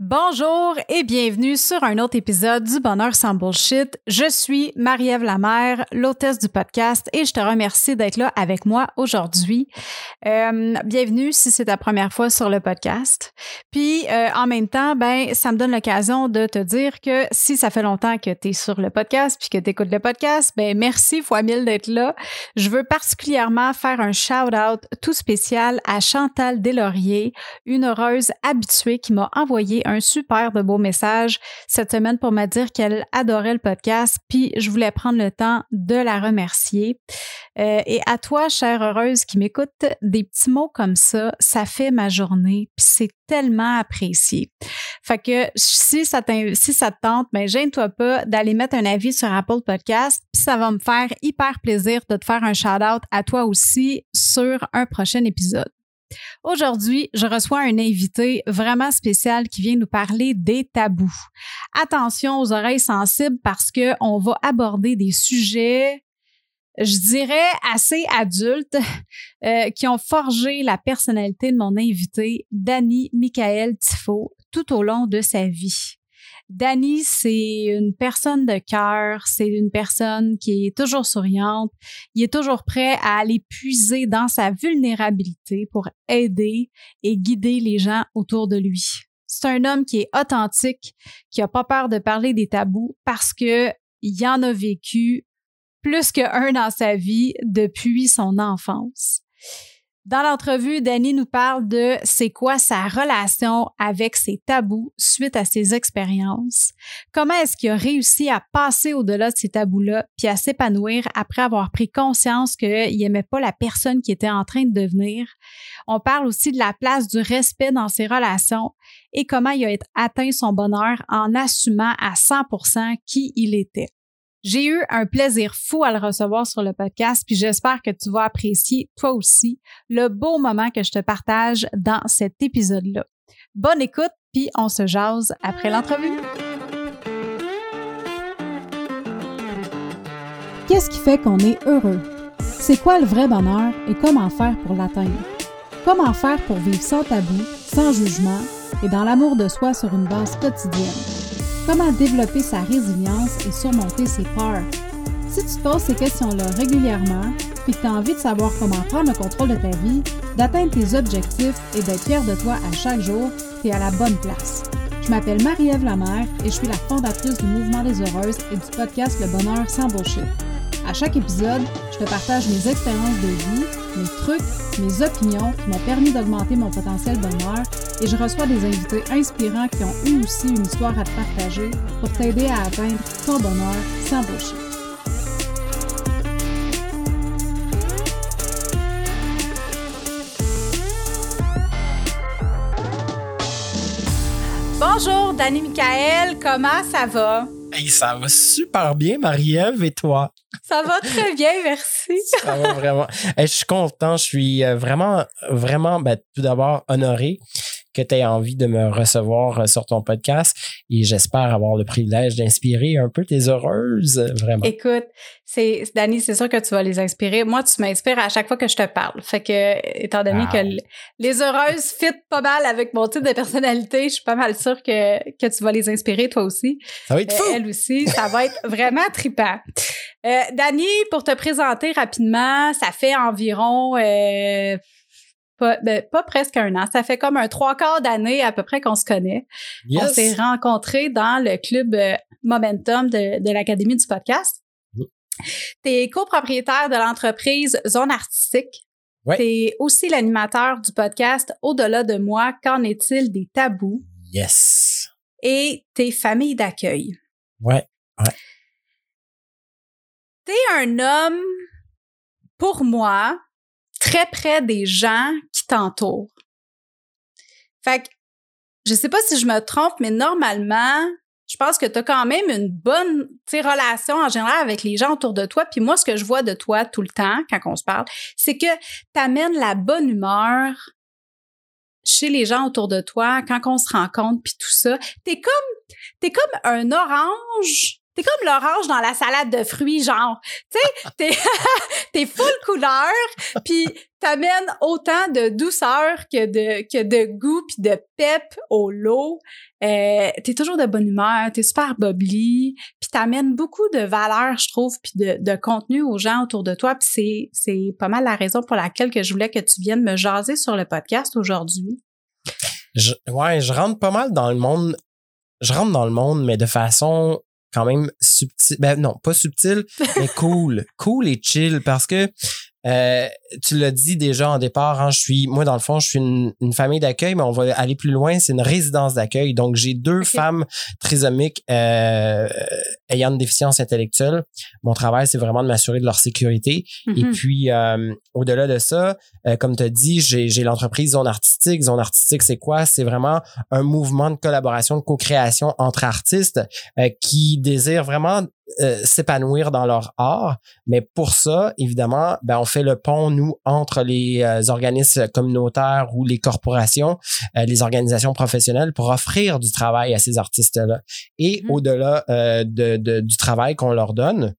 Bonjour et bienvenue sur un autre épisode du Bonheur sans Bullshit. Je suis Marie-Ève Lamère, l'hôtesse du podcast et je te remercie d'être là avec moi aujourd'hui. Euh, bienvenue si c'est ta première fois sur le podcast. Puis euh, en même temps, ben ça me donne l'occasion de te dire que si ça fait longtemps que tu es sur le podcast puis que tu écoutes le podcast, ben merci fois mille d'être là. Je veux particulièrement faire un shout-out tout spécial à Chantal Deslauriers, une heureuse habituée qui m'a envoyé un super de beau message cette semaine pour me dire qu'elle adorait le podcast, puis je voulais prendre le temps de la remercier. Euh, et à toi, chère heureuse qui m'écoute, des petits mots comme ça, ça fait ma journée, puis c'est tellement apprécié. Fait que si ça, si ça te tente, ben gêne-toi pas d'aller mettre un avis sur Apple Podcast, puis ça va me faire hyper plaisir de te faire un shout-out à toi aussi sur un prochain épisode. Aujourd'hui, je reçois un invité vraiment spécial qui vient nous parler des tabous. Attention aux oreilles sensibles parce que on va aborder des sujets je dirais assez adultes euh, qui ont forgé la personnalité de mon invité, Danny Michael Tifo, tout au long de sa vie. Danny, c'est une personne de cœur, c'est une personne qui est toujours souriante, il est toujours prêt à aller puiser dans sa vulnérabilité pour aider et guider les gens autour de lui. C'est un homme qui est authentique, qui a pas peur de parler des tabous parce que il en a vécu plus qu'un dans sa vie depuis son enfance. Dans l'entrevue, Danny nous parle de c'est quoi sa relation avec ses tabous suite à ses expériences. Comment est-ce qu'il a réussi à passer au-delà de ces tabous-là puis à s'épanouir après avoir pris conscience qu'il n'aimait pas la personne qui était en train de devenir? On parle aussi de la place du respect dans ses relations et comment il a atteint son bonheur en assumant à 100% qui il était. J'ai eu un plaisir fou à le recevoir sur le podcast, puis j'espère que tu vas apprécier toi aussi le beau moment que je te partage dans cet épisode-là. Bonne écoute, puis on se jase après l'entrevue. Qu'est-ce qui fait qu'on est heureux? C'est quoi le vrai bonheur et comment faire pour l'atteindre? Comment faire pour vivre sans tabou, sans jugement et dans l'amour de soi sur une base quotidienne? Comment développer sa résilience et surmonter ses peurs. Si tu te poses ces questions-là régulièrement, puis que tu as envie de savoir comment prendre le contrôle de ta vie, d'atteindre tes objectifs et d'être fier de toi à chaque jour, tu es à la bonne place. Je m'appelle Marie-Ève Lamère et je suis la fondatrice du Mouvement des Heureuses et du podcast Le Bonheur sans bullshit. À chaque épisode, je te partage mes expériences de vie, mes trucs, mes opinions qui m'ont permis d'augmenter mon potentiel bonheur et je reçois des invités inspirants qui ont eu aussi une histoire à te partager pour t'aider à atteindre ton bonheur sans bullshit. Bonjour, Dani Michael, comment ça va? Ça va super bien, Marie-Ève, et toi? Ça va très bien, merci. ça va vraiment. je suis content, je suis euh, vraiment, vraiment, ben, tout d'abord honoré que tu aies envie de me recevoir euh, sur ton podcast et j'espère avoir le privilège d'inspirer un peu tes heureuses, vraiment. Écoute, c'est Dani, c'est sûr que tu vas les inspirer. Moi, tu m'inspires à chaque fois que je te parle. Fait que étant donné que les heureuses fit pas mal avec mon type de personnalité, je suis pas mal sûre que, que tu vas les inspirer toi aussi. Ça va être fou. Euh, elle aussi, ça va être vraiment trippant. Euh, Dani, pour te présenter rapidement, ça fait environ euh, ben, pas, presque un an. Ça fait comme un trois quarts d'année à peu près qu'on se connaît. On s'est rencontrés dans le club euh, Momentum de, l'Académie du podcast. Tu es copropriétaire de l'entreprise Zone Artistique. Ouais. Tu es aussi l'animateur du podcast Au-delà de moi, qu'en est-il des tabous? Yes. Et tes familles d'accueil. Ouais, ouais. T'es un homme, pour moi, très près des gens qui t'entourent. Fait que, je sais pas si je me trompe, mais normalement, je pense que tu as quand même une bonne relation en général avec les gens autour de toi. Puis moi, ce que je vois de toi tout le temps quand on se parle, c'est que tu amènes la bonne humeur chez les gens autour de toi quand on se rencontre puis tout ça. T'es comme t'es comme un orange t'es comme l'orange dans la salade de fruits, genre. Tu sais, t'es, t'es full couleur, puis t'amènes autant de douceur que de, que de goût puis de pep au lot. Euh, t'es toujours de bonne humeur, t'es super bubbly, puis t'amènes beaucoup de valeur, je trouve, puis de, de contenu aux gens autour de toi. Puis c'est, c'est pas mal la raison pour laquelle que je voulais que tu viennes me jaser sur le podcast aujourd'hui. Je, ouais, je rentre pas mal dans le monde. Je rentre dans le monde, mais de façon quand même subtile. Ben non, pas subtile, mais cool. cool et chill parce que euh, tu l'as dit déjà en départ, hein, je suis, moi dans le fond, je suis une, famille d'accueil, mais on va aller plus loin, c'est une résidence d'accueil. Donc j'ai deux femmes trisomiques euh, ayant une déficience intellectuelle. Mon travail, c'est vraiment de m'assurer de leur sécurité. Et mm-hmm. puis euh, au-delà de ça, comme tu as dit, j'ai l'entreprise Zone Artistique. Zone Artistique, c'est quoi? C'est vraiment un mouvement de collaboration, de co-création entre artistes qui désirent vraiment euh, s'épanouir dans leur art. Mais pour ça, évidemment, ben, on fait le pont, nous, entre les euh, organismes communautaires ou les corporations, euh, les organisations professionnelles pour offrir du travail à ces artistes-là. Et mm-hmm. au-delà de, du travail qu'on leur donne,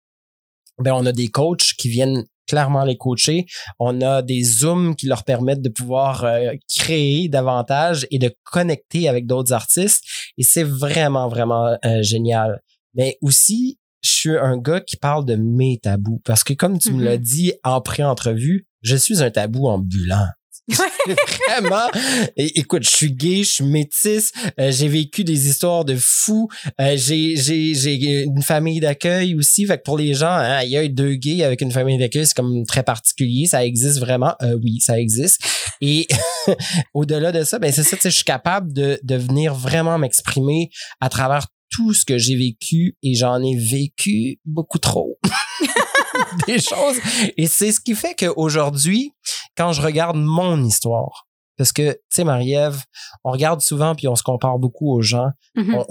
ben, on a des coachs qui viennent clairement les coacher. On a des zooms qui leur permettent de pouvoir créer davantage et de connecter avec d'autres artistes. Et c'est vraiment, vraiment génial. Mais aussi, je suis un gars qui parle de mes tabous. Parce que comme tu me l'as mm-hmm. dit en pré-entrevue, je suis un tabou ambulant. Vraiment. écoute, je suis gay, je suis métisse, euh, j'ai vécu des histoires de fous, euh, j'ai j'ai j'ai une famille d'accueil aussi, fait que pour les gens, hein, il y a deux gays avec une famille d'accueil, c'est comme très particulier, ça existe vraiment. Euh, oui, ça existe. Et au-delà de ça, ben c'est ça, je suis capable de de venir vraiment m'exprimer à travers tout ce que j'ai vécu et j'en ai vécu beaucoup trop. des choses. Et c'est ce qui fait qu'aujourd'hui, quand je regarde mon histoire, parce que, tu sais, Marie-Ève, on regarde souvent puis on se compare beaucoup aux gens. Mm-hmm.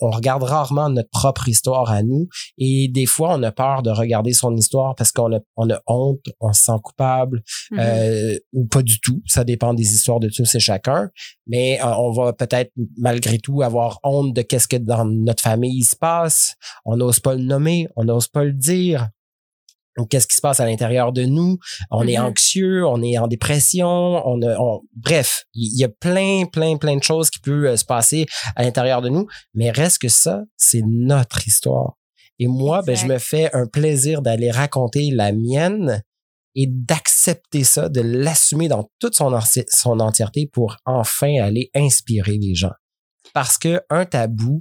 on, regarde rarement notre propre histoire à nous. Et des fois, on a peur de regarder son histoire parce qu'on a, on a honte, on se sent coupable mm-hmm. euh, ou pas du tout. Ça dépend des histoires de tous et chacun. Mais euh, on va peut-être malgré tout avoir honte de qu'est-ce que dans notre famille il se passe. On n'ose pas le nommer, on n'ose pas le dire qu'est-ce qui se passe à l'intérieur de nous? On est mm-hmm. anxieux on est en dépression on, on bref il y a plein plein plein de choses qui peuvent euh, se passer à l'intérieur de nous. Mais reste que ça c'est notre histoire. Et moi ben je me fais un plaisir d'aller raconter la mienne et d'accepter ça de l'assumer dans toute son son entièreté pour enfin aller inspirer les gens. Parce que un tabou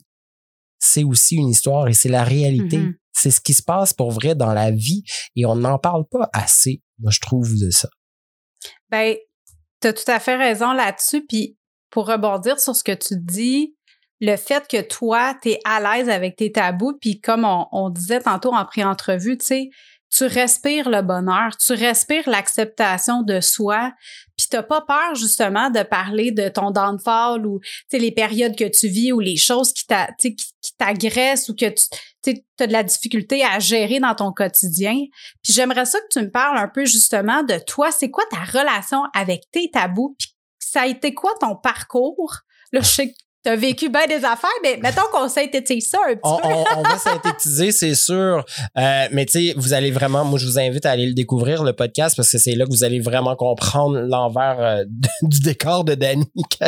c'est aussi une histoire et c'est la réalité. Mm-hmm. C'est ce qui se passe pour vrai dans la vie et on n'en parle pas assez, moi, je trouve, de ça. Ben, tu as tout à fait raison là-dessus. Puis pour rebondir sur ce que tu dis, le fait que toi, tu es à l'aise avec tes tabous, puis comme on, disait tantôt en pré-entrevue, tu sais, tu respires le bonheur, tu respires l'acceptation de soi, puis t'as pas peur justement de parler de ton downfall ou les périodes que tu vis ou les choses qui t'agressent ou que tu as de la difficulté à gérer dans ton quotidien. Puis j'aimerais ça que tu me parles un peu justement de toi, c'est quoi ta relation avec tes tabous, puis ça a été quoi ton parcours? Là, je sais T'as vécu bien des affaires, mais mettons qu'on synthétise ça un petit on, peu. on, va synthétiser, c'est sûr. Euh, mais tu sais, vous allez vraiment, moi je vous invite à aller le découvrir, le podcast, parce que c'est là que vous allez vraiment comprendre l'envers euh, du décor de Danny.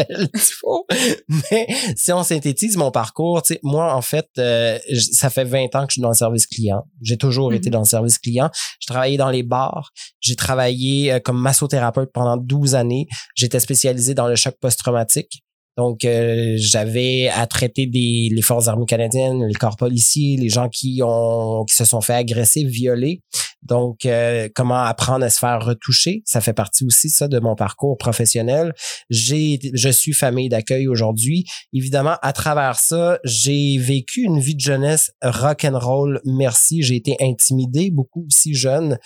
Mais si on synthétise mon parcours, tu sais, moi en fait, euh, ça fait 20 ans que je suis dans le service client. J'ai toujours été mm-hmm. dans le service client. J'ai travaillé dans les bars. J'ai travaillé euh, comme massothérapeute pendant 12 années. J'étais spécialisé dans le choc post-traumatique. Donc, euh, j'avais à traiter des, les forces armées canadiennes, les corps policiers, les gens qui ont qui se sont fait agresser, violer. Donc, euh, comment apprendre à se faire retoucher, ça fait partie aussi ça de mon parcours professionnel. J'ai, je suis famille d'accueil aujourd'hui. Évidemment, à travers ça, j'ai vécu une vie de jeunesse rock and roll. Merci, j'ai été intimidé beaucoup aussi jeune.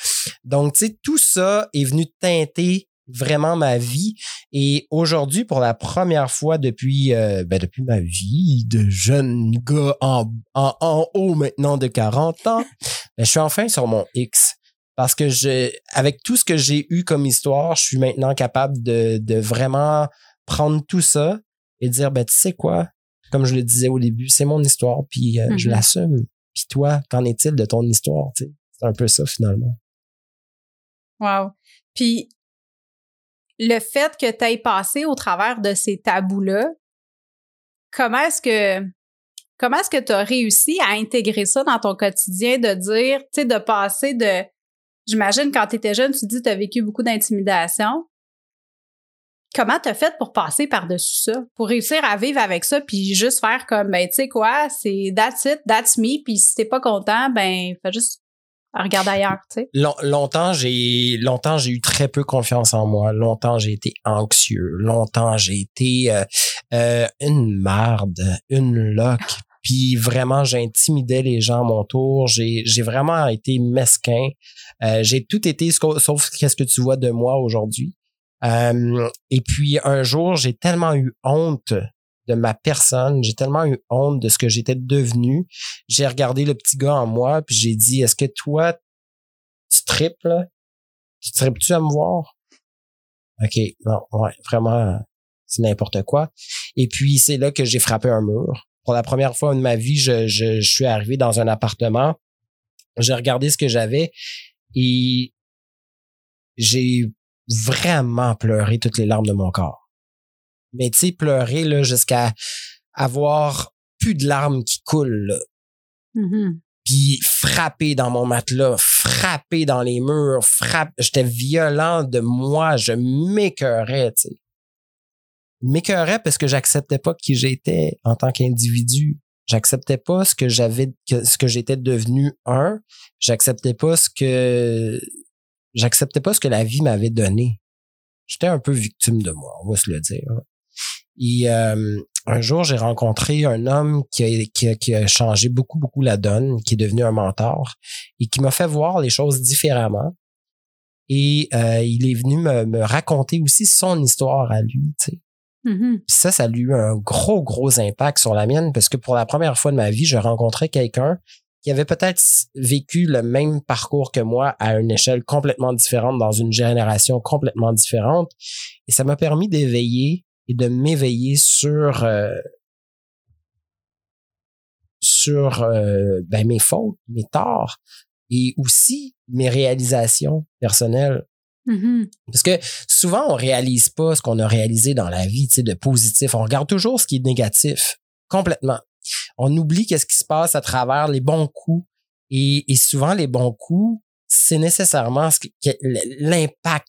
Donc, tu sais, tout ça est venu teinter vraiment ma vie. Et aujourd'hui, pour la première fois depuis, euh, ben depuis ma vie de jeune gars en, en, haut maintenant de 40 ans, ben je suis enfin sur mon X. Parce que je, avec tout ce que j'ai eu comme histoire, je suis maintenant capable de, de vraiment prendre tout ça et dire, ben, tu sais quoi? comme je le disais au début, c'est mon histoire, puis euh, je Mhm. l'assume. Puis toi, qu'en est-il de ton histoire? C'est un peu ça finalement. Wow. Puis le fait que tu aies passé au travers de ces tabous-là, comment est-ce que comment est-ce que tu as réussi à intégrer ça dans ton quotidien, de dire, tu sais, de passer de j'imagine quand tu étais jeune, tu dis tu as vécu beaucoup d'intimidation. Comment t'as fait pour passer par-dessus ça? Pour réussir à vivre avec ça puis juste faire comme ben tu sais quoi, c'est that's it, that's me, puis si t'es pas content, ben fais juste regarder ailleurs, tu sais. Long- longtemps, j'ai longtemps j'ai eu très peu confiance en moi. Longtemps, j'ai été anxieux. Longtemps, j'ai été euh, euh, une marde, une loque. Puis vraiment, j'intimidais les gens à mon tour. J'ai vraiment été mesquin. Euh, j'ai tout été sauf qu'est-ce que tu vois de moi aujourd'hui. Et puis un jour, j'ai tellement eu honte de ma personne, j'ai tellement eu honte de ce que j'étais devenu. J'ai regardé le petit gars en moi, puis j'ai dit, est-ce que toi, tu tripes? Tu tripes-tu à me voir? OK, non, ouais, vraiment, c'est n'importe quoi. Et puis, c'est là que j'ai frappé un mur. Pour la première fois de ma vie, je, je, je suis arrivé dans un appartement. J'ai regardé ce que j'avais et j'ai vraiment pleuré toutes les larmes de mon corps. Mais tu sais, pleurer là, jusqu'à avoir plus de larmes qui coulent. là Mhm. puis frapper dans mon matelas, frapper dans les murs, frappe, j'étais violent de moi, je m'écœurais, tu sais. M'écœurais parce que j'acceptais pas qui j'étais en tant qu'individu. J'acceptais pas ce que j'avais, ce que j'étais devenu un. J'acceptais pas ce que, j'acceptais pas ce que la vie m'avait donné. J'étais un peu victime de moi, on va se le dire. Et euh, un jour, j'ai rencontré un homme qui a, qui, a, qui a changé beaucoup, beaucoup la donne, qui est devenu un mentor et qui m'a fait voir les choses différemment. Et euh, il est venu me, me raconter aussi son histoire à lui. Tu sais. Mhm. Puis ça, ça a eu un gros, gros impact sur la mienne parce que pour la première fois de ma vie, je rencontrais quelqu'un qui avait peut-être vécu le même parcours que moi à une échelle complètement différente, dans une génération complètement différente. Et ça m'a permis d'éveiller et de m'éveiller sur euh, sur euh, ben, mes fautes, mes torts et aussi mes réalisations personnelles. Mhm. Parce que souvent, on réalise pas ce qu'on a réalisé dans la vie, tu sais, de positif. On regarde toujours ce qui est négatif. Complètement. On oublie qu'est-ce qui se passe à travers les bons coups. Et, et souvent, les bons coups, c'est nécessairement l'impact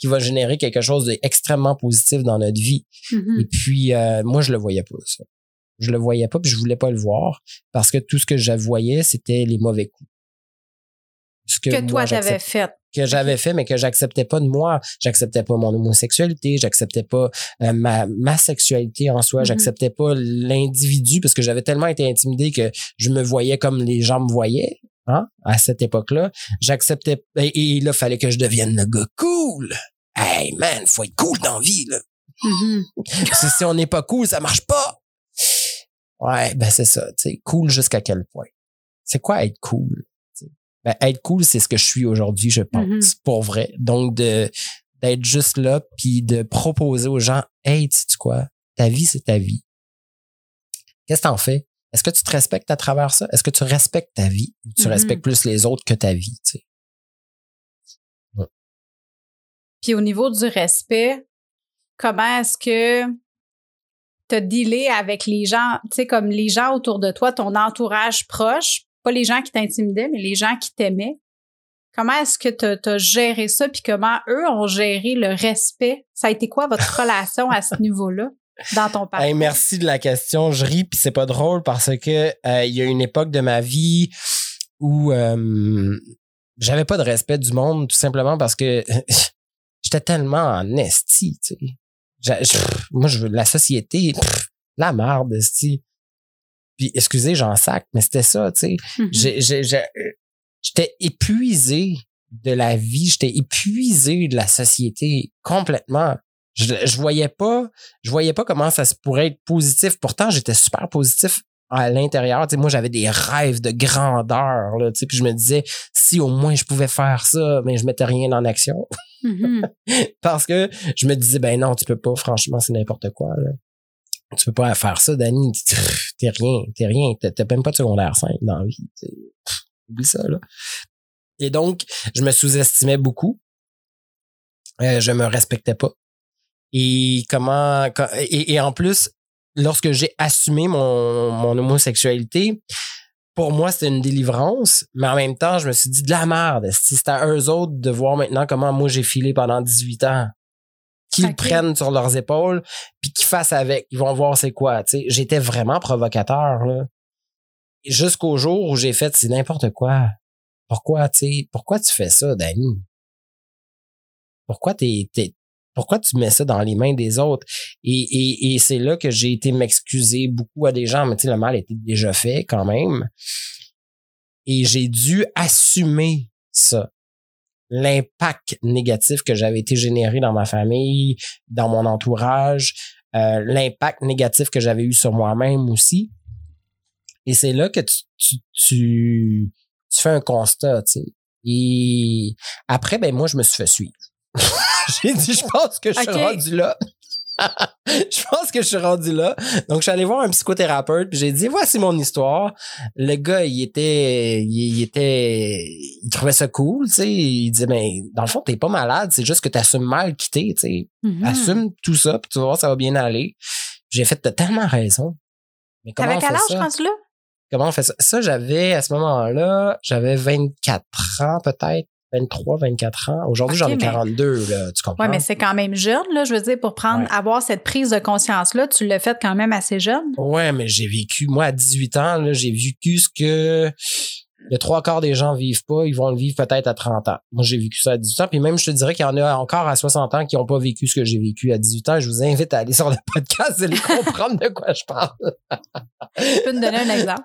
qui va générer quelque chose d'extrêmement positif dans notre vie. Mhm. Et puis, euh, moi, je le voyais pas, ça. Je le voyais pas, puis je voulais pas le voir parce que tout ce que je voyais, c'était les mauvais coups. Ce Que moi, toi, t'avais fait. que j'avais fait, mais que j'acceptais pas de moi. J'acceptais pas mon homosexualité, j'acceptais pas euh, ma, ma sexualité en soi, Mhm. j'acceptais pas l'individu parce que j'avais tellement été intimidé que je me voyais comme les gens me voyaient. Hein, à cette époque-là, j'acceptais et, et là fallait que je devienne le gars cool. Hey man, faut être cool dans la vie là. Parce que si on n'est pas cool, ça marche pas. Ouais, ben c'est ça, tu sais, cool jusqu'à quel point? C'est quoi être cool? Ben, être cool, c'est ce que je suis aujourd'hui, je pense, Mhm. pour vrai. Donc, de d'être juste là, puis de proposer aux gens, hey, tu sais quoi? Ta vie, c'est ta vie. Qu'est-ce que t'en fais? Est-ce que tu te respectes à travers ça? Est-ce que tu respectes ta vie? Ou tu Mhm. respectes plus les autres que ta vie, tu sais? Puis au niveau du respect, comment est-ce que tu as dealé avec les gens, tu sais, comme les gens autour de toi, ton entourage proche, pas les gens qui t'intimidaient, mais les gens qui t'aimaient? Comment est-ce que tu as géré ça, puis comment eux ont géré le respect? Ça a été quoi votre relation à ce niveau-là dans ton parcours? Hey, merci de la question. Je ris puis c'est pas drôle parce que euh, il y a une époque de ma vie où euh, j'avais pas de respect du monde tout simplement parce que j'étais tellement en esti, tu sais. Je- moi, je veux la société, pff, la merde, esti. Puis, excusez, j'en sac, mais c'était ça, tu sais. Mhm. J'étais épuisé de la vie, j'étais épuisé de la société complètement. Je, je voyais pas, je voyais pas comment ça se pourrait être positif. Pourtant, j'étais super positif à l'intérieur. Tu sais, moi, j'avais des rêves de grandeur. Là, tu sais, puis je me disais, si au moins je pouvais faire ça, mais je mettais rien en action. Mhm. Parce que je me disais, ben non, tu peux pas, franchement, c'est n'importe quoi. là. Tu peux pas faire ça, Danny. T'es rien, t'es rien. T'as même pas de secondaire 5 dans la vie. Oublie ça, là. Et donc, je me sous-estimais beaucoup. Euh, je me respectais pas. Et comment et, en plus, lorsque j'ai assumé mon, mon homosexualité, pour moi, c'était une délivrance, mais en même temps, je me suis dit de la merde. C'était à eux autres de voir maintenant comment moi j'ai filé pendant 18 ans? Qu'ils prennent sur leurs épaules, puis qu'ils fassent avec. Ils vont voir c'est quoi. J'étais vraiment provocateur. Là. Jusqu'au jour où j'ai fait c'est n'importe quoi. Pourquoi, tu pourquoi tu fais ça, Danny? Pourquoi t'es, pourquoi tu mets ça dans les mains des autres? Et, et, et c'est là que j'ai été m'excuser beaucoup à des gens, mais tu sais, le mal était déjà fait quand même. Et j'ai dû assumer ça. L'impact négatif que j'avais été généré dans ma famille, dans mon entourage, euh, l'impact négatif que j'avais eu sur moi-même aussi. Et c'est là que tu, tu, tu, tu fais un constat, tu sais. Et après, ben moi, je me suis fait suivre. j'ai dit, je pense que je suis rendu là. je pense que je suis rendu là. Donc, je suis allé voir un psychothérapeute, puis j'ai dit, voici mon histoire. Le gars, il était, il, était, il trouvait ça cool, tu sais. Il disait, mais dans le fond, t'es pas malade, c'est juste que t'assumes mal quitter, tu sais. Mm-hmm. Assume tout ça, puis tu vas voir, ça va bien aller. J'ai fait, t'as tellement raison. Mais comment Avec quel âge, je là? Comment on fait ça? Ça, j'avais, à ce moment-là, j'avais 24 ans, peut-être. 23, 24 ans. Aujourd'hui, j'en ai 42, là, tu comprends? Oui, mais c'est quand même jeune, là. Je veux dire, pour prendre, avoir cette prise de conscience-là, tu l'as fait quand même assez jeune? Ouais, mais j'ai vécu, moi, à 18 ans, j'ai vécu ce que le trois quarts des gens vivent pas, ils vont le vivre peut-être à 30 ans. Moi, j'ai vécu ça à 18 ans. Puis même, je te dirais qu'il y en a encore à 60 ans qui n'ont pas vécu ce que j'ai vécu à 18 ans. Je vous invite à aller sur le podcast et comprendre de quoi je parle. tu peux me donner un exemple?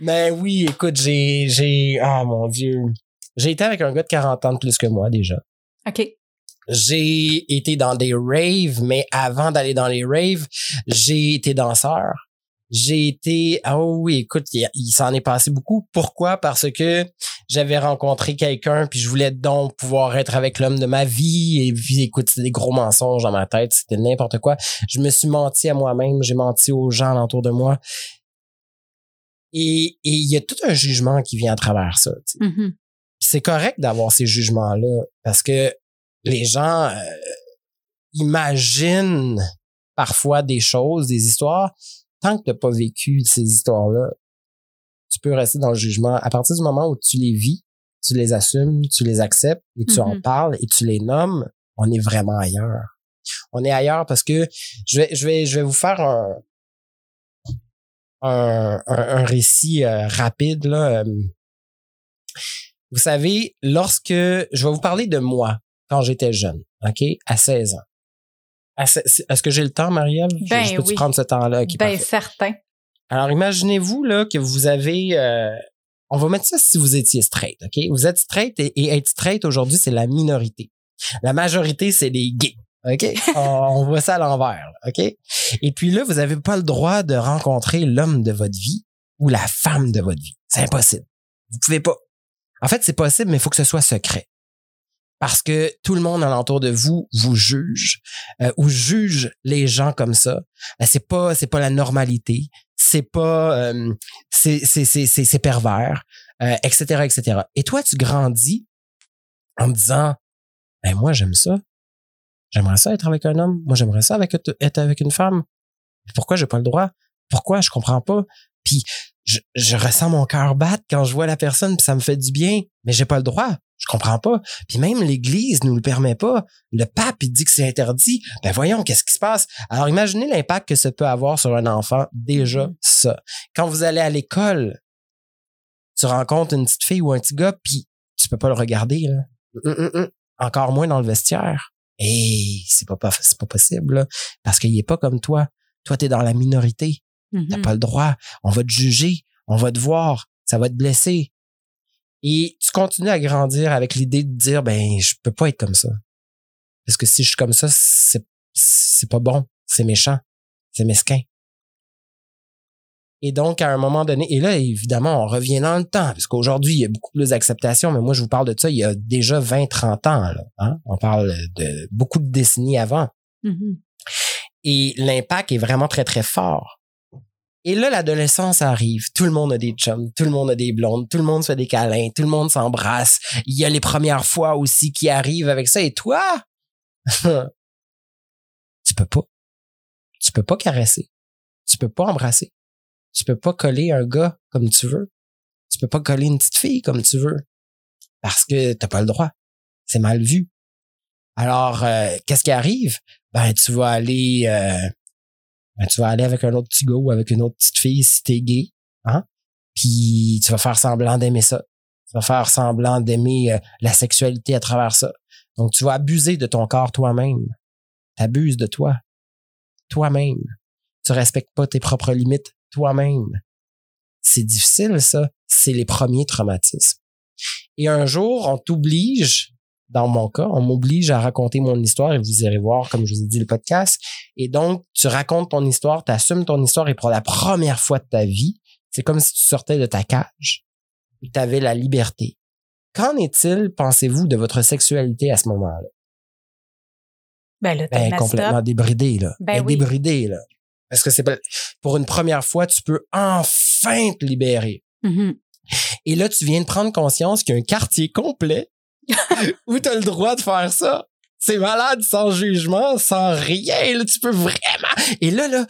Mais ben oui, écoute, j'ai, j'ai, ah mon Dieu. J'ai été avec un gars de 40 ans de plus que moi déjà. OK. J'ai été dans des raves, mais avant d'aller dans les raves, j'ai été danseur. J'ai été, ah oui, écoute, il, s'en est passé beaucoup. Pourquoi? Parce que j'avais rencontré quelqu'un, puis je voulais donc pouvoir être avec l'homme de ma vie. Et puis, écoute, c'était des gros mensonges dans ma tête, c'était n'importe quoi. Je me suis menti à moi-même, j'ai menti aux gens alentour de moi. Et il y a tout un jugement qui vient à travers ça. Mm-hmm c'est correct d'avoir ces jugements-là parce que les gens euh, imaginent parfois des choses, des histoires. Tant que tu n'as pas vécu ces histoires-là, tu peux rester dans le jugement. À partir du moment où tu les vis, tu les assumes, tu les acceptes et tu en mm-hmm. parles et tu les nommes, on est vraiment ailleurs. On est ailleurs parce que je vais, je vais, je vais vous faire un, un, un, récit euh, rapide. Là. Euh, vous savez, lorsque je vais vous parler de moi quand j'étais jeune, OK, à 16 ans. Est-ce que j'ai le temps, Marielle? Ben je, peux prendre ce temps-là? Ben, certain. Alors, imaginez-vous là que vous avez... Euh, on va mettre ça si vous étiez straight, OK? Vous êtes straight et, être straight aujourd'hui, c'est la minorité. La majorité, c'est les gays. OK? on voit ça à l'envers. OK? Et puis là, vous n'avez pas le droit de rencontrer l'homme de votre vie ou la femme de votre vie. C'est impossible. Vous pouvez pas. En fait, c'est possible, mais il faut que ce soit secret. Parce que tout le monde alentour de vous vous juge euh, ou juge les gens comme ça. Ben, c'est pas c'est pas la normalité, c'est pas euh, c'est c'est c'est c'est pervers, etc euh, etc. Et toi tu grandis en me disant ben moi j'aime ça, j'aimerais ça être avec un homme, moi j'aimerais ça avec être avec une femme. Pourquoi j'ai pas le droit? Pourquoi je comprends pas Puis je, ressens mon cœur battre quand je vois la personne, puis ça me fait du bien, mais j'ai pas le droit. Je comprends pas. Puis même l'Église nous le permet pas. Le pape, il dit que c'est interdit. Ben voyons, qu'est-ce qui se passe? Alors imaginez l'impact que ça peut avoir sur un enfant. Déjà, mm-hmm. ça. Quand vous allez à l'école, tu rencontres une petite fille ou un petit gars, puis tu peux pas le regarder. Là. Mm, mm, Encore moins dans le vestiaire. Et c'est pas, pas, possible, parce qu'il est pas comme toi. Toi, tu es dans la minorité. T'as mm-hmm. pas le droit. On va te juger. On va te voir. Ça va te blesser. Et tu continues à grandir avec l'idée de dire, ben, je peux pas être comme ça. Parce que si je suis comme ça, c'est, c'est pas bon. C'est méchant. C'est mesquin. Et donc, à un moment donné, et là, évidemment, on revient dans le temps, parce qu'aujourd'hui, il y a beaucoup plus d'acceptation, mais moi, je vous parle de ça il y a déjà 20, 30 ans. Là, hein. On parle de beaucoup de décennies avant. Mm-hmm. Et l'impact est vraiment très, très fort. Et là, l'adolescence arrive. Tout le monde a des chums, tout le monde a des blondes, tout le monde se fait des câlins, tout le monde s'embrasse. Il y a les premières fois aussi qui arrivent avec ça. Et toi, tu peux pas. Tu peux pas caresser. Tu peux pas embrasser. Tu peux pas coller un gars comme tu veux. Tu peux pas coller une petite fille comme tu veux. Parce que t'as pas le droit. C'est mal vu. Alors, euh, qu'est-ce qui arrive? Ben, tu vas aller, euh, ben, tu vas aller avec un autre petit gars ou avec une autre petite fille si t'es gay, hein? Puis tu vas faire semblant d'aimer ça. Tu vas faire semblant d'aimer euh, la sexualité à travers ça. Donc, tu vas abuser de ton corps toi-même. T'abuses de toi. Toi-même. Tu respectes pas tes propres limites toi-même. C'est difficile, ça. C'est les premiers traumatismes. Et un jour, on t'oblige dans mon cas, on m'oblige à raconter mon histoire et vous irez voir, comme je vous ai dit, le podcast. Et donc, tu racontes ton histoire, tu assumes ton histoire et pour la première fois de ta vie, c'est comme si tu sortais de ta cage et tu avais la liberté. Qu'en est-il, pensez-vous, de votre sexualité à ce moment-là? Ben, là, ben, complètement débridé, là. Ben, oui. débridé, là. Parce que c'est pour une première fois, tu peux enfin te libérer. Mm-hmm. Et là, tu viens de prendre conscience qu'il y a un quartier complet où tu as le droit de faire ça? C'est malade, sans jugement, sans rien. Là, tu peux vraiment. Et là, là,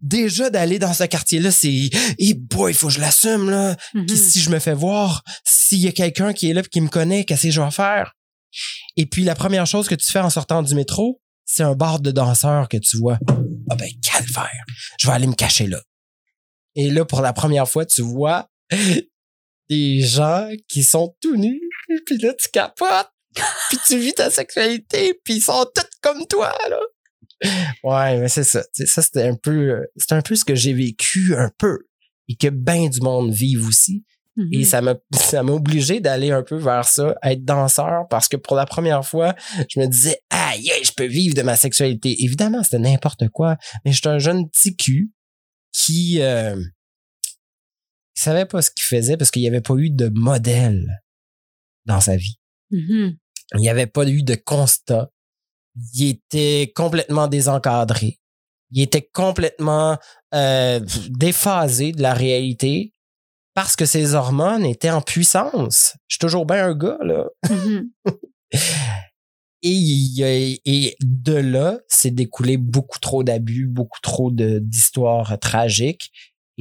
déjà d'aller dans ce quartier-là, c'est, hey boy, il faut que je l'assume là. Mm-hmm. Si je me fais voir, s'il y a quelqu'un qui est là et qui me connaît, qu'est-ce que je vais faire? Et puis la première chose que tu fais en sortant du métro, c'est un bar de danseurs que tu vois. Ah ben calvaire, je vais aller me cacher là. Et là, pour la première fois, tu vois des gens qui sont tout nus, puis là, tu capotes, puis tu vis ta sexualité, puis ils sont tous comme toi, là. Ouais, mais c'est ça. ça, c'était un peu, c'est un peu ce que j'ai vécu un peu et que bien du monde vive aussi. Et Mhm. ça m'a, ça m'a obligé d'aller un peu vers ça, être danseur, parce que pour la première fois, je me disais, aïe, aïe, je peux vivre de ma sexualité. Évidemment, c'était n'importe quoi, mais j'étais un jeune petit cul qui, euh, qui savait pas ce qu'il faisait parce qu'il n'y avait pas eu de modèle dans sa vie. Mhm. Il n'y avait pas eu de constat. Il était complètement désencadré. Il était complètement euh, déphasé de la réalité parce que ses hormones étaient en puissance. Je suis toujours bien un gars, là. Mhm. Et, et de là, c'est découlé beaucoup trop d'abus, beaucoup trop de- d'histoires tragiques.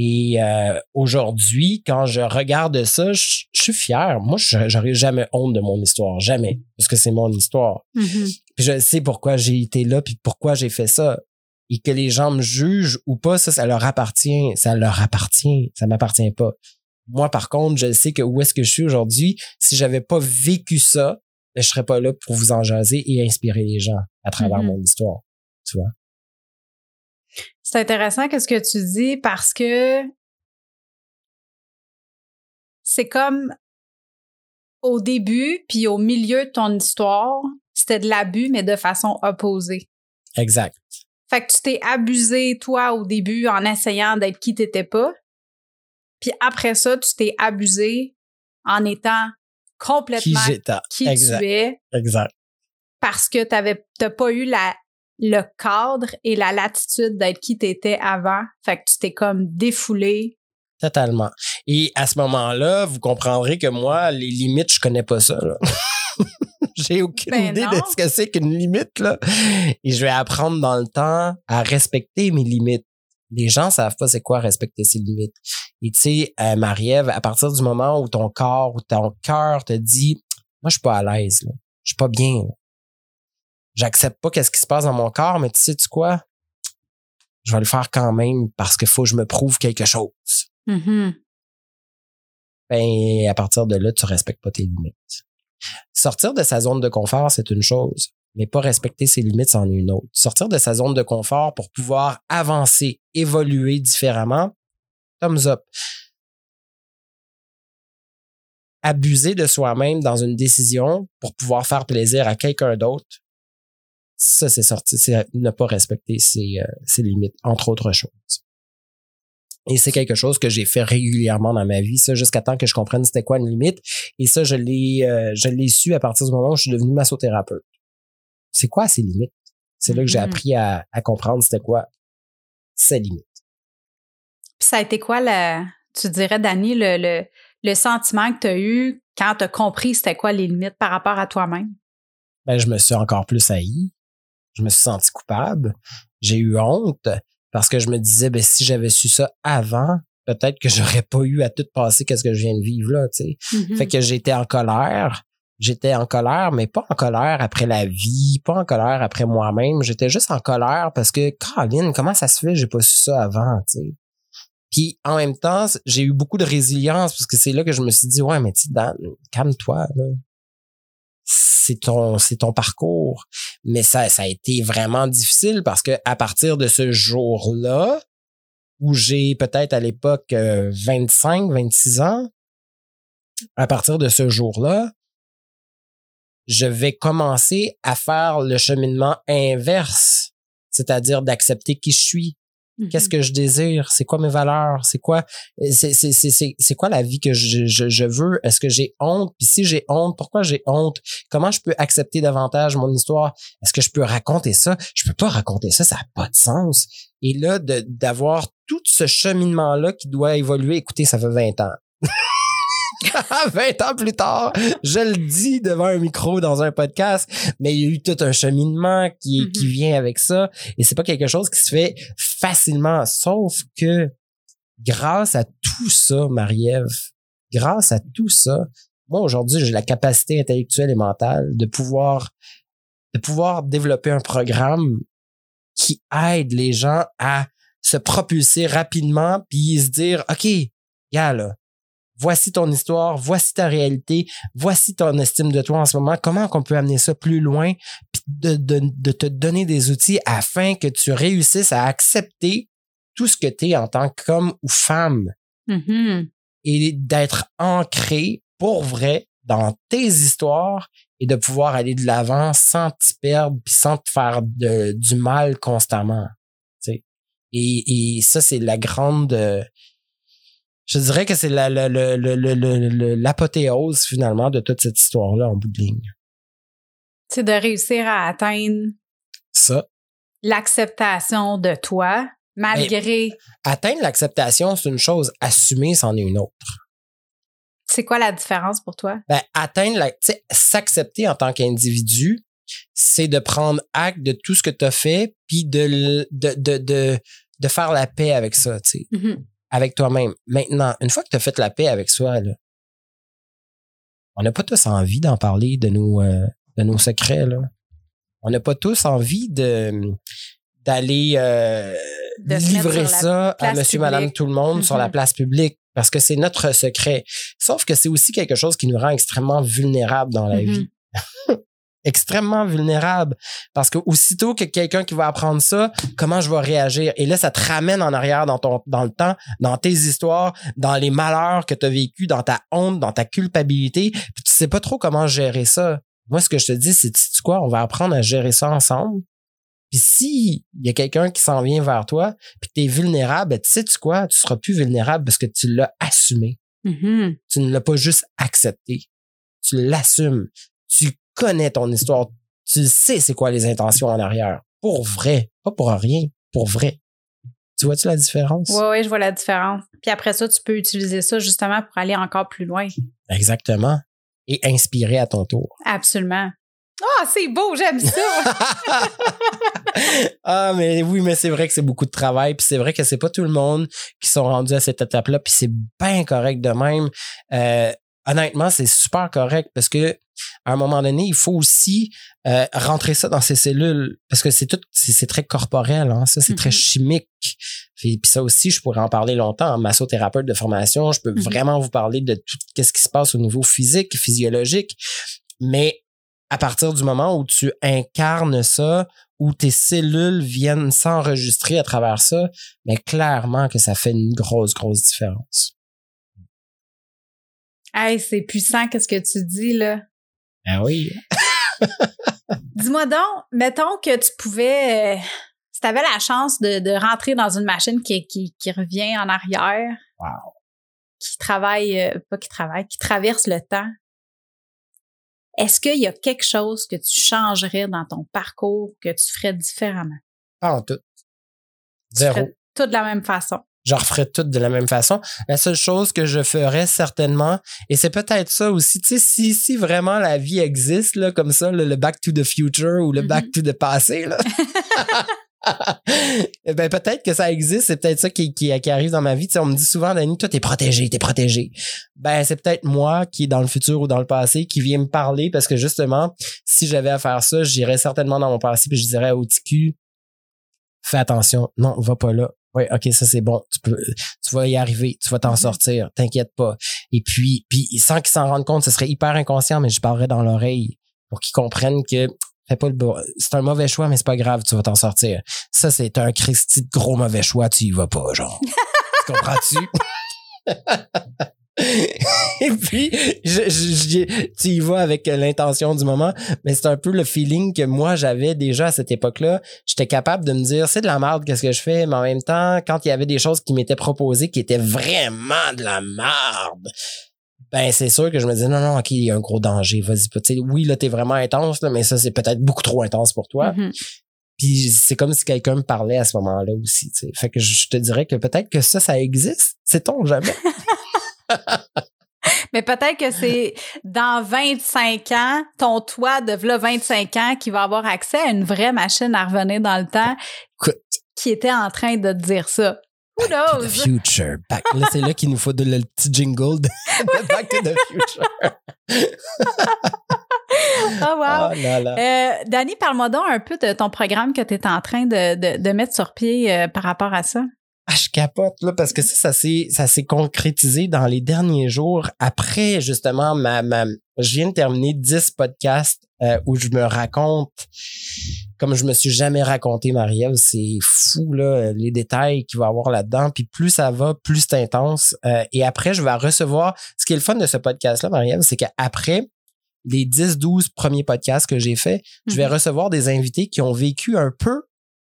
Et euh, aujourd'hui, quand je regarde ça, je, je suis fier. Moi, je- j'aurais jamais honte de mon histoire, jamais, parce que c'est mon histoire. Mhm. Puis je sais pourquoi j'ai été là, puis pourquoi j'ai fait ça. Et que les gens me jugent ou pas, ça, ça leur appartient. Ça leur appartient. Ça m'appartient pas. Moi, par contre, je sais que où est-ce que je suis aujourd'hui, si j'avais pas vécu ça, ben, je serais pas là pour vous en jaser et inspirer les gens à travers Mhm. mon histoire. Tu vois? C'est intéressant qu'est-ce que tu dis parce que c'est comme au début puis au milieu de ton histoire, c'était de l'abus mais de façon opposée. Exact. Fait que tu t'es abusé toi au début en essayant d'être qui t'étais pas. Puis après ça, tu t'es abusé en étant complètement qui Exact. tu es Exact. parce que t'avais t'as pas eu la le cadre et la latitude d'être qui t'étais avant. Fait que tu t'es comme défoulé. Totalement. Et à ce moment-là, vous comprendrez que moi, les limites, je connais pas ça. là. J'ai aucune Ben idée non. de ce que c'est qu'une limite. Là. Et je vais apprendre dans le temps à respecter mes limites. Les gens savent pas c'est quoi respecter ses limites. Et tu sais, euh, Marie-Ève, à partir du moment où ton corps ou ton cœur te dit Moi, je suis pas à l'aise, je suis pas bien. là. J'accepte pas qu'est-ce qui se passe dans mon corps, mais tu sais tu quoi? Je vais le faire quand même parce qu'il faut que je me prouve quelque chose Mhm. ben à partir de là, tu respectes pas tes limites. Sortir de sa zone de confort, c'est une chose, mais pas respecter ses limites, c'en est une autre. Sortir de sa zone de confort pour pouvoir avancer, évoluer différemment, thumbs up. Abuser de soi-même dans une décision pour pouvoir faire plaisir à quelqu'un d'autre, ça, c'est sorti, c'est ne pas respecter ses, euh, ses limites, entre autres choses. Et c'est quelque chose que j'ai fait régulièrement dans ma vie, ça, jusqu'à temps que je comprenne c'était quoi une limite. Et ça, je l'ai, euh, je l'ai su à partir du moment où je suis devenu massothérapeute. C'est quoi ces limites? C'est là que j'ai Mhm. appris à, à comprendre c'était quoi ses limites. Puis ça a été quoi, le, tu dirais, Dani, le, le, le sentiment que tu as eu quand tu as compris c'était quoi les limites par rapport à toi-même? Ben, je me suis encore plus haï. Je me suis senti coupable. J'ai eu honte parce que je me disais, ben, si j'avais su ça avant, peut-être que j'aurais pas eu à tout passer qu'est-ce que je viens de vivre là, tu sais. Mhm. Fait que j'étais en colère. J'étais en colère, mais pas en colère après la vie, pas en colère après moi-même. J'étais juste en colère parce que, Caroline, comment ça se fait, j'ai pas su ça avant, tu sais? Puis en même temps, j'ai eu beaucoup de résilience parce que c'est là que je me suis dit, ouais, mais tu calme-toi, là. C'est ton, c'est ton parcours. Mais ça, ça a été vraiment difficile parce que à partir de ce jour-là, où j'ai peut-être à l'époque euh, 25, 26 ans, à partir de ce jour-là, je vais commencer à faire le cheminement inverse, c'est-à-dire d'accepter qui je suis, Qu'est-ce que je désire, c'est quoi mes valeurs, c'est quoi c'est quoi la vie que je je, je veux, est-ce que j'ai honte, puis si j'ai honte, pourquoi j'ai honte, comment je peux accepter davantage mon histoire, est-ce que je peux raconter ça, je peux pas raconter ça, ça a pas de sens. Et là d'avoir tout ce cheminement là qui doit évoluer, écoutez, ça fait 20 ans. 20 ans plus tard, je le dis devant un micro dans un podcast, mais il y a eu tout un cheminement qui, qui vient avec ça. Et c'est pas quelque chose qui se fait facilement. Sauf que grâce à tout ça, Marie-Ève, grâce à tout ça, moi aujourd'hui, j'ai la capacité intellectuelle et mentale de pouvoir de pouvoir développer un programme qui aide les gens à se propulser rapidement puis se dire OK, gars là, voici ton histoire, voici ta réalité, voici ton estime de toi en ce moment, comment qu'on peut amener ça plus loin, puis de, de, de te donner des outils afin que tu réussisses à accepter tout ce que tu es en tant qu'homme ou femme? Mhm. et d'être ancré pour vrai dans tes histoires et de pouvoir aller de l'avant sans t'y perdre puis sans te faire de- du mal constamment. tu sais. Et, et ça, c'est la grande... je dirais que c'est la- la- le- le- le- le- le- l'apothéose finalement de toute cette histoire-là en bout de ligne. C'est de réussir à atteindre Ça. l'acceptation de toi, malgré. Atteindre l'acceptation, c'est une chose. Assumer, c'en est une autre. C'est quoi la différence pour toi? ben, atteindre la, tu sais, s'accepter en tant qu'individu, c'est de prendre acte de tout ce que tu as fait, puis de, de, de, de, de faire la paix avec ça, tu sais, Mhm. Avec toi-même. Maintenant, une fois que tu as fait la paix avec soi, là, on n'a pas tous envie d'en parler de nos, euh, de nos secrets, là. On n'a pas tous envie de d'aller euh, livrer ça à monsieur, madame, tout le monde sur la Mhm. place publique parce que c'est notre secret. Sauf que c'est aussi quelque chose qui nous rend extrêmement vulnérables dans la Mhm. vie. extrêmement vulnérables. Parce que aussitôt que quelqu'un qui va apprendre ça, comment je vais réagir? Et là, ça te ramène en arrière dans ton, dans le temps, dans tes histoires, dans les malheurs que tu as vécu, dans ta honte, dans ta culpabilité. Puis tu sais pas trop comment gérer ça. Moi, ce que je te dis, c'est, tu sais quoi? On va apprendre à gérer ça ensemble. Puis si il y a quelqu'un qui s'en vient vers toi, puis que tu es vulnérable, tu sais tu quoi? Tu seras plus vulnérable parce que tu l'as assumé. Mhm. Tu ne l'as pas juste accepté. Tu l'assumes. Tu connais ton histoire. Tu sais c'est quoi les intentions en arrière. Pour vrai. Pas pour rien. Pour vrai. Tu vois-tu la différence? Oui, oui, je vois la différence. Puis après ça, tu peux utiliser ça justement pour aller encore plus loin. Exactement. Et inspirer à ton tour. Absolument. Ah, c'est beau, j'aime ça. ah, mais oui, mais c'est vrai que c'est beaucoup de travail, puis c'est vrai que c'est pas tout le monde qui sont rendus à cette étape-là, puis c'est bien correct de même. Euh, honnêtement, c'est super correct parce que à un moment donné, il faut aussi euh, rentrer ça dans ses cellules parce que c'est tout, c'est très corporel, hein, ça, c'est très Mhm. chimique. Puis, puis ça aussi, je pourrais en parler longtemps. En massothérapeute de formation, je peux Mhm. vraiment vous parler de tout ce qui se passe au niveau physique, physiologique, mais à partir du moment où tu incarnes ça, où tes cellules viennent s'enregistrer à travers ça, mais clairement que ça fait une grosse, grosse différence. Hey, c'est puissant, qu'est-ce que tu dis, là? Ah oui. Dis-moi donc, mettons que tu pouvais, euh, si tu avais la chance de, de rentrer dans une machine qui, qui, qui revient en arrière, Wow. qui travaille, euh, pas qui travaille, qui traverse le temps, est-ce qu'il y a quelque chose que tu changerais dans ton parcours que tu ferais différemment? Pas en tout. Zéro. Tout de la même façon. Je referais tout de la même façon. La seule chose que je ferais certainement, et c'est peut-être ça aussi, tu sais, si, si vraiment la vie existe, là, comme ça, le, back to the future ou le back mm-hmm. to the passé, là. Eh ben peut-être que ça existe, c'est peut-être ça qui, qui, arrive dans ma vie. Tu sais, on me dit souvent, Dani, toi, t'es protégé, t'es protégé. Ben, c'est peut-être moi qui est dans le futur ou dans le passé qui vient me parler parce que justement, si j'avais à faire ça, j'irais certainement dans mon passé puis je dirais au TQ, fais attention, non, va pas là. Oui, ok, ça c'est bon. Tu peux, tu vas y arriver, tu vas t'en mm-hmm. sortir, t'inquiète pas. Et puis, puis sans qu'ils s'en rendent compte, ce serait hyper inconscient, mais je parlerais dans l'oreille pour qu'ils comprennent que fais pas le c'est un mauvais choix, mais c'est pas grave, tu vas t'en sortir. Ça c'est un Christy de gros mauvais choix, tu y vas pas, genre. tu comprends-tu? et puis, je, tu y vas avec l'intention du moment, mais c'est un peu le feeling que moi j'avais déjà à cette époque-là. J'étais capable de me dire, c'est de la merde, qu'est-ce que je fais, mais en même temps, quand il y avait des choses qui m'étaient proposées qui étaient vraiment de la merde, ben c'est sûr que je me disais, non, non, ok, il y a un gros danger, vas-y, oui, là, t'es vraiment intense, mais ça, c'est peut-être beaucoup trop intense pour toi. Mm-hmm. Puis c'est comme si quelqu'un me parlait à ce moment-là aussi. Fait que je te dirais que peut-être que ça, ça existe. C'est ton jamais? Mais peut-être que c'est dans 25 ans, ton toit de 25 ans qui va avoir accès à une vraie machine à revenir dans le temps qui était en train de te dire ça. Who knows? to the future. Back. Là, c'est là qu'il nous faut de, le petit jingle de, Back to the Future. oh wow. Oh euh, Danny, parle-moi donc un peu de ton programme que tu es en train de, de, de mettre sur pied euh, par rapport à ça. Ah, je capote là parce que ça, ça s'est ça s'est concrétisé dans les derniers jours après justement ma, ma je viens de terminer 10 podcasts euh, où je me raconte comme je me suis jamais raconté Marielle, c'est fou là les détails qu'il va avoir là-dedans puis plus ça va, plus c'est intense euh, et après je vais recevoir ce qui est le fun de ce podcast là Marielle, c'est qu'après les 10 12 premiers podcasts que j'ai fait, je vais mm-hmm. recevoir des invités qui ont vécu un peu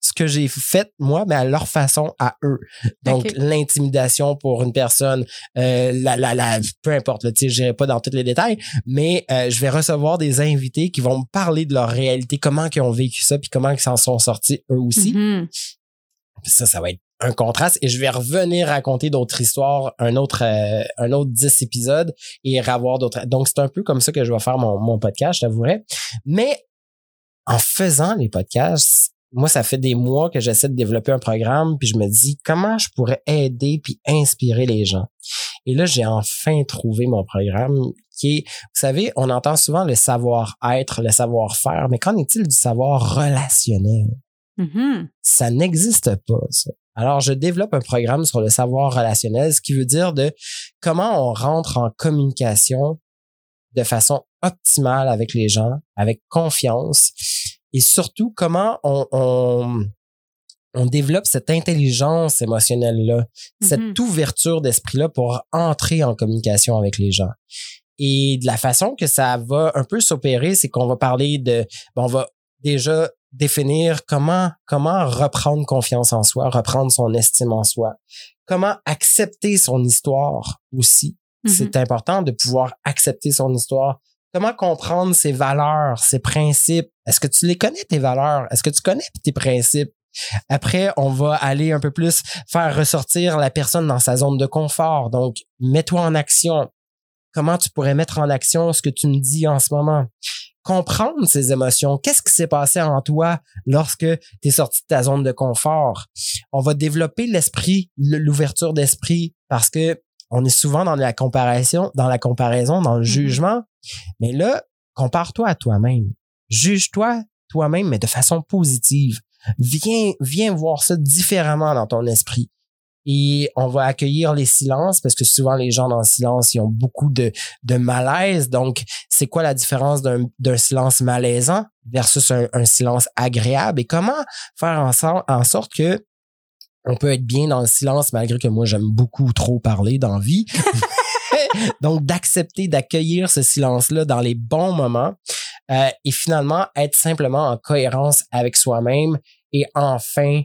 ce que j'ai fait moi, mais à leur façon, à eux. Donc, l'intimidation pour une personne, euh, la, la, la, peu importe, je n'irai pas dans tous les détails, mais euh, je vais recevoir des invités qui vont me parler de leur réalité, comment ils ont vécu ça, puis comment ils s'en sont sortis eux aussi. Mm-hmm. Ça, ça va être un contraste et je vais revenir raconter d'autres histoires, un autre euh, un autre 10 épisodes et avoir d'autres. Donc c'est un peu comme ça que je vais faire mon, mon podcast, je t'avouerais. Mais en faisant les podcasts, moi, ça fait des mois que j'essaie de développer un programme, puis je me dis comment je pourrais aider puis inspirer les gens? Et là, j'ai enfin trouvé mon programme qui est, vous savez, on entend souvent le savoir-être, le savoir-faire, mais qu'en est-il du savoir relationnel? Mm-hmm. Ça n'existe pas, ça. Alors, je développe un programme sur le savoir relationnel, ce qui veut dire de comment on rentre en communication de façon optimale avec les gens, avec confiance, et surtout comment on, on, développe cette intelligence émotionnelle-là, cette mm-hmm. ouverture d'esprit-là pour entrer en communication avec les gens. Et de la façon que ça va un peu s'opérer, c'est qu'on va parler de, on va déjà définir comment comment reprendre confiance en soi, reprendre son estime en soi, comment accepter son histoire aussi. Mm-hmm. C'est important de pouvoir accepter son histoire, Comment comprendre ses valeurs, ses principes? Est-ce que tu les connais, tes valeurs? Est-ce que tu connais tes principes? Après, on va aller un peu plus faire ressortir la personne dans sa zone de confort. Donc, mets-toi en action. Comment tu pourrais mettre en action ce que tu me dis en ce moment? Comprendre ses émotions. Qu'est-ce qui s'est passé en toi lorsque tu es sorti de ta zone de confort? On va développer l'esprit, l'ouverture d'esprit parce que on est souvent dans la comparaison, dans la comparaison, dans le mm-hmm. jugement. Mais là, compare-toi à toi-même. Juge-toi toi-même, mais de façon positive. Viens, viens voir ça différemment dans ton esprit. Et on va accueillir les silences parce que souvent les gens dans le silence, ils ont beaucoup de, de malaise. Donc, c'est quoi la différence d'un silence malaisant versus un, silence agréable? Et comment faire en, sorte que on peut être bien dans le silence malgré que moi j'aime beaucoup trop parler dans vie? Donc d'accepter, d'accueillir ce silence-là dans les bons moments euh, et finalement être simplement en cohérence avec soi-même et enfin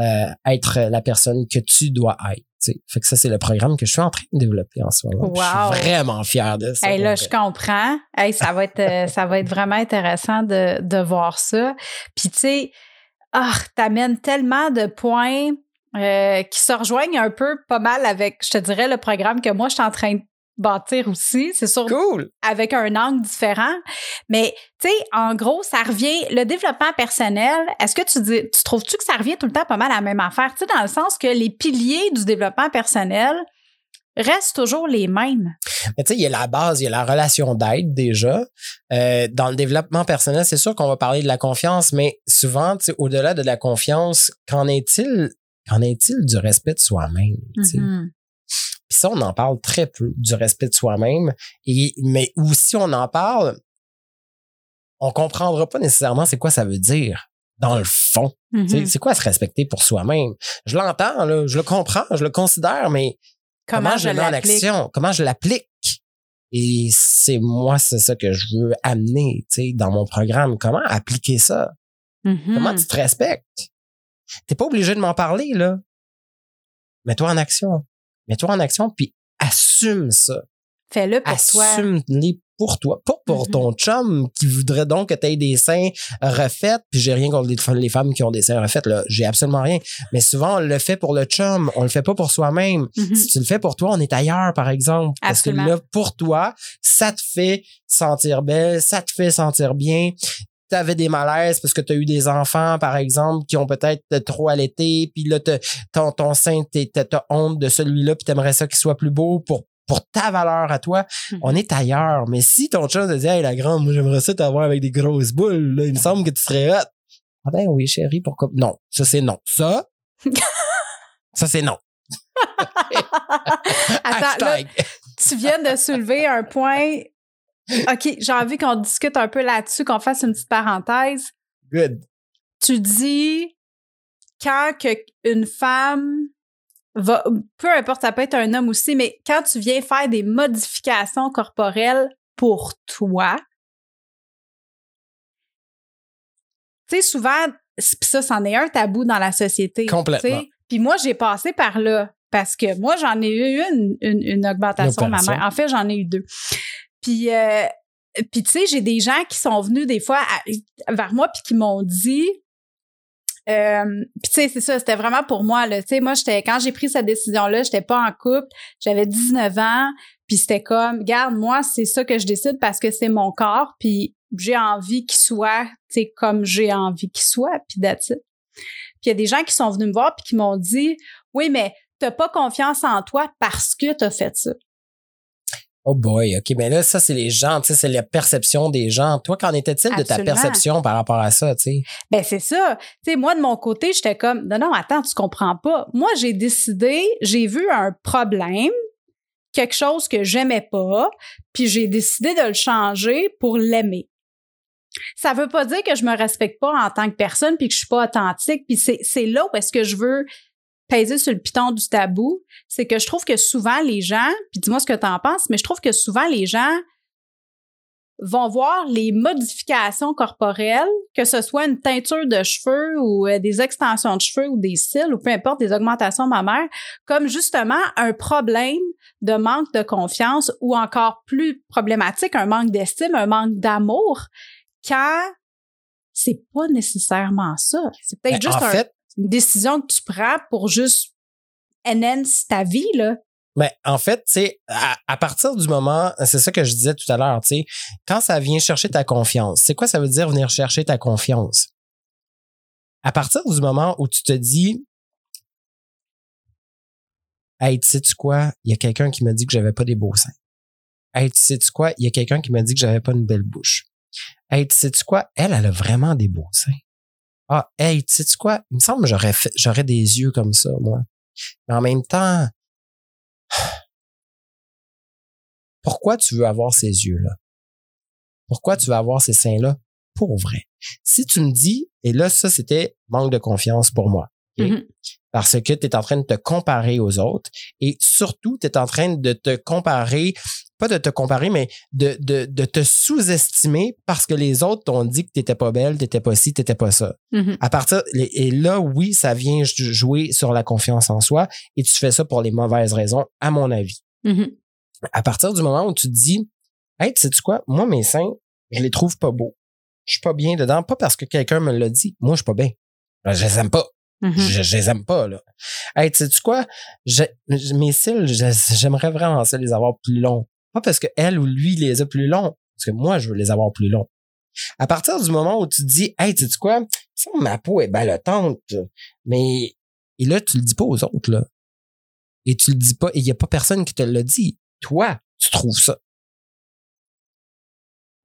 euh, être la personne que tu dois être. sais. Fait que ça, c'est le programme que je suis en train de développer en ce moment. Wow. Je suis vraiment fier de ça. Hey, là, je comprends. Hey, ça va être euh, ça va être vraiment intéressant de, de voir ça. Puis tu sais, ah, t'amènes tellement de points euh, qui se rejoignent un peu pas mal avec, je te dirais, le programme que moi je suis en train de bâtir aussi. C'est sûr Cool. avec un angle différent. Mais, tu sais, en gros, ça revient, le développement personnel, est-ce que tu dis, tu trouves-tu que ça revient tout le temps pas mal à la même affaire? Tu sais, dans le sens que les piliers du développement personnel restent toujours les mêmes. Mais tu sais, il y a la base, il y a la relation d'aide déjà. Euh, dans le développement personnel, c'est sûr qu'on va parler de la confiance, mais souvent, tu sais, au-delà de la confiance, qu'en est-il, qu'en est-il du respect de soi-même? sais? Puis ça, on en parle très peu du respect de soi-même. Et, mais ou si on en parle, on comprendra pas nécessairement c'est quoi ça veut dire dans le fond. Mhm. C'est quoi se respecter pour soi-même? Je l'entends, je le comprends, je le considère, mais comment, je le mets en l'applique? action? Comment je l'applique? Et c'est moi, c'est ça que je veux amener, tu sais, dans mon programme. Comment appliquer ça? Mhm. Comment tu te respectes? T'es pas obligé de m'en parler, là. Mets-toi en action. Mets-toi en action, puis assume ça. Fais-le pour toi. Assume-les pour toi. Pas pour Mhm. ton chum qui voudrait donc que tu aies des seins refaits. Puis j'ai rien contre les, les femmes qui ont des seins refaits, là. J'ai absolument rien. Mais souvent, on le fait pour le chum. On le fait pas pour soi-même. Mhm. Si tu le fais pour toi, on est ailleurs, par exemple. Parce que là, pour toi, ça te fait sentir belle, ça te fait sentir bien. Tu avais des malaises parce que tu as eu des enfants, par exemple, qui ont peut-être trop allaité, puis là, ton, ton sein, t'as t'as honte de celui-là, puis t'aimerais ça qu'il soit plus beau pour pour ta valeur à toi, Mhm. on est ailleurs. Mais si ton chum te dit, hey, la grande, moi, j'aimerais ça t'avoir avec des grosses boules, là, il me semble que tu serais hot. Ah ben oui, chérie, pourquoi? Non, ça c'est non. Ça, ça c'est non. Attends, là, tu viens de soulever un point. OK, j'ai envie qu'on discute un peu là-dessus, qu'on fasse une petite parenthèse. Good. Tu dis quand que une femme va, peu importe, ça peut être un homme aussi, mais quand tu viens faire des modifications corporelles pour toi, tu sais, souvent, ça, c'en est un tabou dans la société. Complètement. Puis moi, j'ai passé par là parce que moi, j'en ai eu une, une, une augmentation, Une ma mère. En fait, j'en ai eu deux. Puis, euh, tu sais, j'ai des gens qui sont venus des fois vers moi puis qui m'ont dit, euh, puis tu sais, c'est ça, c'était vraiment pour moi là. Tu sais, moi, j'étais quand j'ai pris cette décision-là, j'étais pas en couple, j'avais 19 ans, puis c'était comme, garde, moi, c'est ça que je décide parce que c'est mon corps, puis j'ai envie qu'il soit, tu sais, comme j'ai envie qu'il soit, puis it. Puis il y a des gens qui sont venus me voir puis qui m'ont dit, oui, mais t'as pas confiance en toi parce que t'as fait ça. Oh boy, OK. Mais là, ça, c'est les gens, tu sais, c'est la perception des gens. Toi, qu'en était-il de ta perception par rapport à ça, tu sais? Ben c'est ça. Tu sais, moi de mon côté, j'étais comme non non, attends, tu comprends pas. Moi, j'ai décidé, j'ai vu un problème, quelque chose que j'aimais pas, puis j'ai décidé de le changer pour l'aimer. Ça veut pas dire que je me respecte pas en tant que personne puis que je suis pas authentique, puis c'est c'est là où est-ce que je veux peser sur le piton du tabou, c'est que je trouve que souvent les gens, puis dis-moi ce que tu en penses, mais je trouve que souvent les gens vont voir les modifications corporelles, que ce soit une teinture de cheveux ou euh, des extensions de cheveux ou des cils ou peu importe, des augmentations mammaires, comme justement un problème de manque de confiance ou encore plus problématique, un manque d'estime, un manque d'amour, quand c'est pas nécessairement ça. C'est peut-être Ben, juste en un- fait, une décision que tu prends pour juste enhance ta vie, là. Ben, en fait, tu sais, à, partir du moment, c'est ça que je disais tout à l'heure, tu sais, quand ça vient chercher ta confiance, c'est quoi ça veut dire venir chercher ta confiance? À partir du moment où tu te dis, hey, tu sais-tu quoi? Il y a quelqu'un qui m'a dit que j'avais pas des beaux seins. Hey, tu sais-tu quoi? Il y a quelqu'un qui m'a dit que j'avais pas une belle bouche. Hey, tu sais-tu quoi? Elle, elle a vraiment des beaux seins. Ah, hey, tu sais-tu quoi? Il me semble que j'aurais j'aurais des yeux comme ça, moi. Mais en même temps, pourquoi tu veux avoir ces yeux-là? Pourquoi tu veux avoir ces seins-là? Pour vrai. Si tu me dis, et là, ça, c'était manque de confiance pour moi. Mhm. Parce que tu es en train de te comparer aux autres et surtout, tu es en train de te comparer, pas de te comparer, mais de, de, de te sous-estimer parce que les autres t'ont dit que t'étais pas belle, t'étais pas ci, t'étais pas ça. Mhm. À partir, et là, oui, ça vient jouer sur la confiance en soi et tu fais ça pour les mauvaises raisons, à mon avis. Mhm. À partir du moment où tu te dis, hey, sais-tu quoi? Moi, mes seins, je les trouve pas beaux. Je suis pas bien dedans, pas parce que quelqu'un me l'a dit. Moi, je suis pas bien. Je les aime pas. Mhm. Je, je les aime pas, là. Hey, sais-tu quoi? Je- mes cils, j'aimerais vraiment ça les avoir plus longs. Pas parce que elle ou lui les a plus longs, parce que moi, je veux les avoir plus longs. À partir du moment où tu te dis, hey, sais-tu quoi? Ça, ma peau est ballotante, mais, et là, tu le dis pas aux autres, là. Et tu le dis pas, et il y a pas personne qui te l'a dit. Toi, tu trouves ça.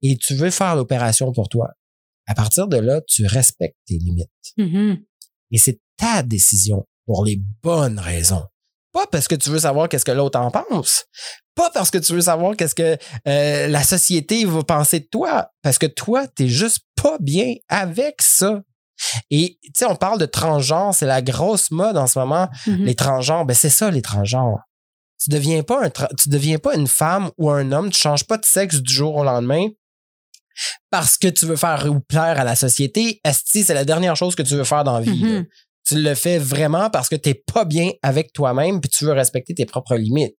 Et tu veux faire l'opération pour toi. À partir de là, tu respectes tes limites. Mhm. Et c'est ta décision pour les bonnes raisons. Pas parce que tu veux savoir qu'est-ce que l'autre en pense. Pas parce que tu veux savoir qu'est-ce que euh, la société va penser de toi. Parce que toi, t'es juste pas bien avec ça. Et tu sais, on parle de transgenre, c'est la grosse mode en ce moment. Mhm. Les transgenres, ben c'est ça les transgenres. Tu deviens pas un tu deviens pas une femme ou un homme, tu changes pas de sexe du jour au lendemain parce que tu veux faire ou plaire à la société. Esti, c'est la dernière chose que tu veux faire dans la vie. Mhm. Tu le fais vraiment parce que t'es pas bien avec toi-même puis tu veux respecter tes propres limites.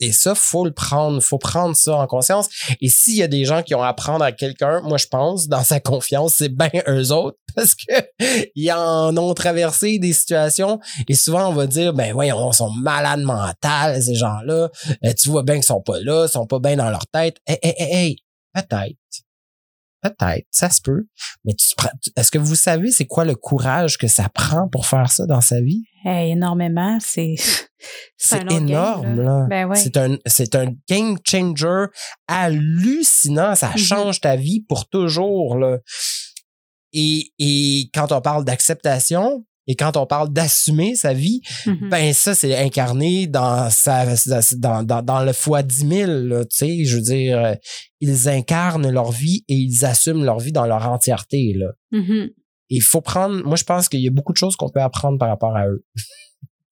Et ça, faut le prendre, faut prendre ça en conscience. Et s'il y a des gens qui ont à apprendre à quelqu'un, moi je pense, dans sa confiance, c'est bien eux autres parce que ils en ont traversé des situations et souvent on va dire, ben voyons, ils sont malades mentales ces gens-là. Euh, tu vois bien qu'ils sont pas là, ils sont pas bien dans leur tête. Hey, hey, hey, hey, peut-être. Peut-être, ça se peut. Mais tu est-ce que vous savez c'est quoi le courage que ça prend pour faire ça dans sa vie? Hey, énormément, c'est C'est game, énorme, là. là. Ben ouais. C'est un, c'est un game changer hallucinant. Ça Mhm. change ta vie pour toujours, là. Et, et quand on parle d'acceptation et quand on parle d'assumer sa vie, Mhm. ben ça, c'est incarné dans sa, dans, dans, dans le fois 10 000, là, tu sais. Je veux dire, euh, ils incarnent leur vie et ils assument leur vie dans leur entièreté, là. Mhm. Il faut prendre, moi, je pense qu'il y a beaucoup de choses qu'on peut apprendre par rapport à eux.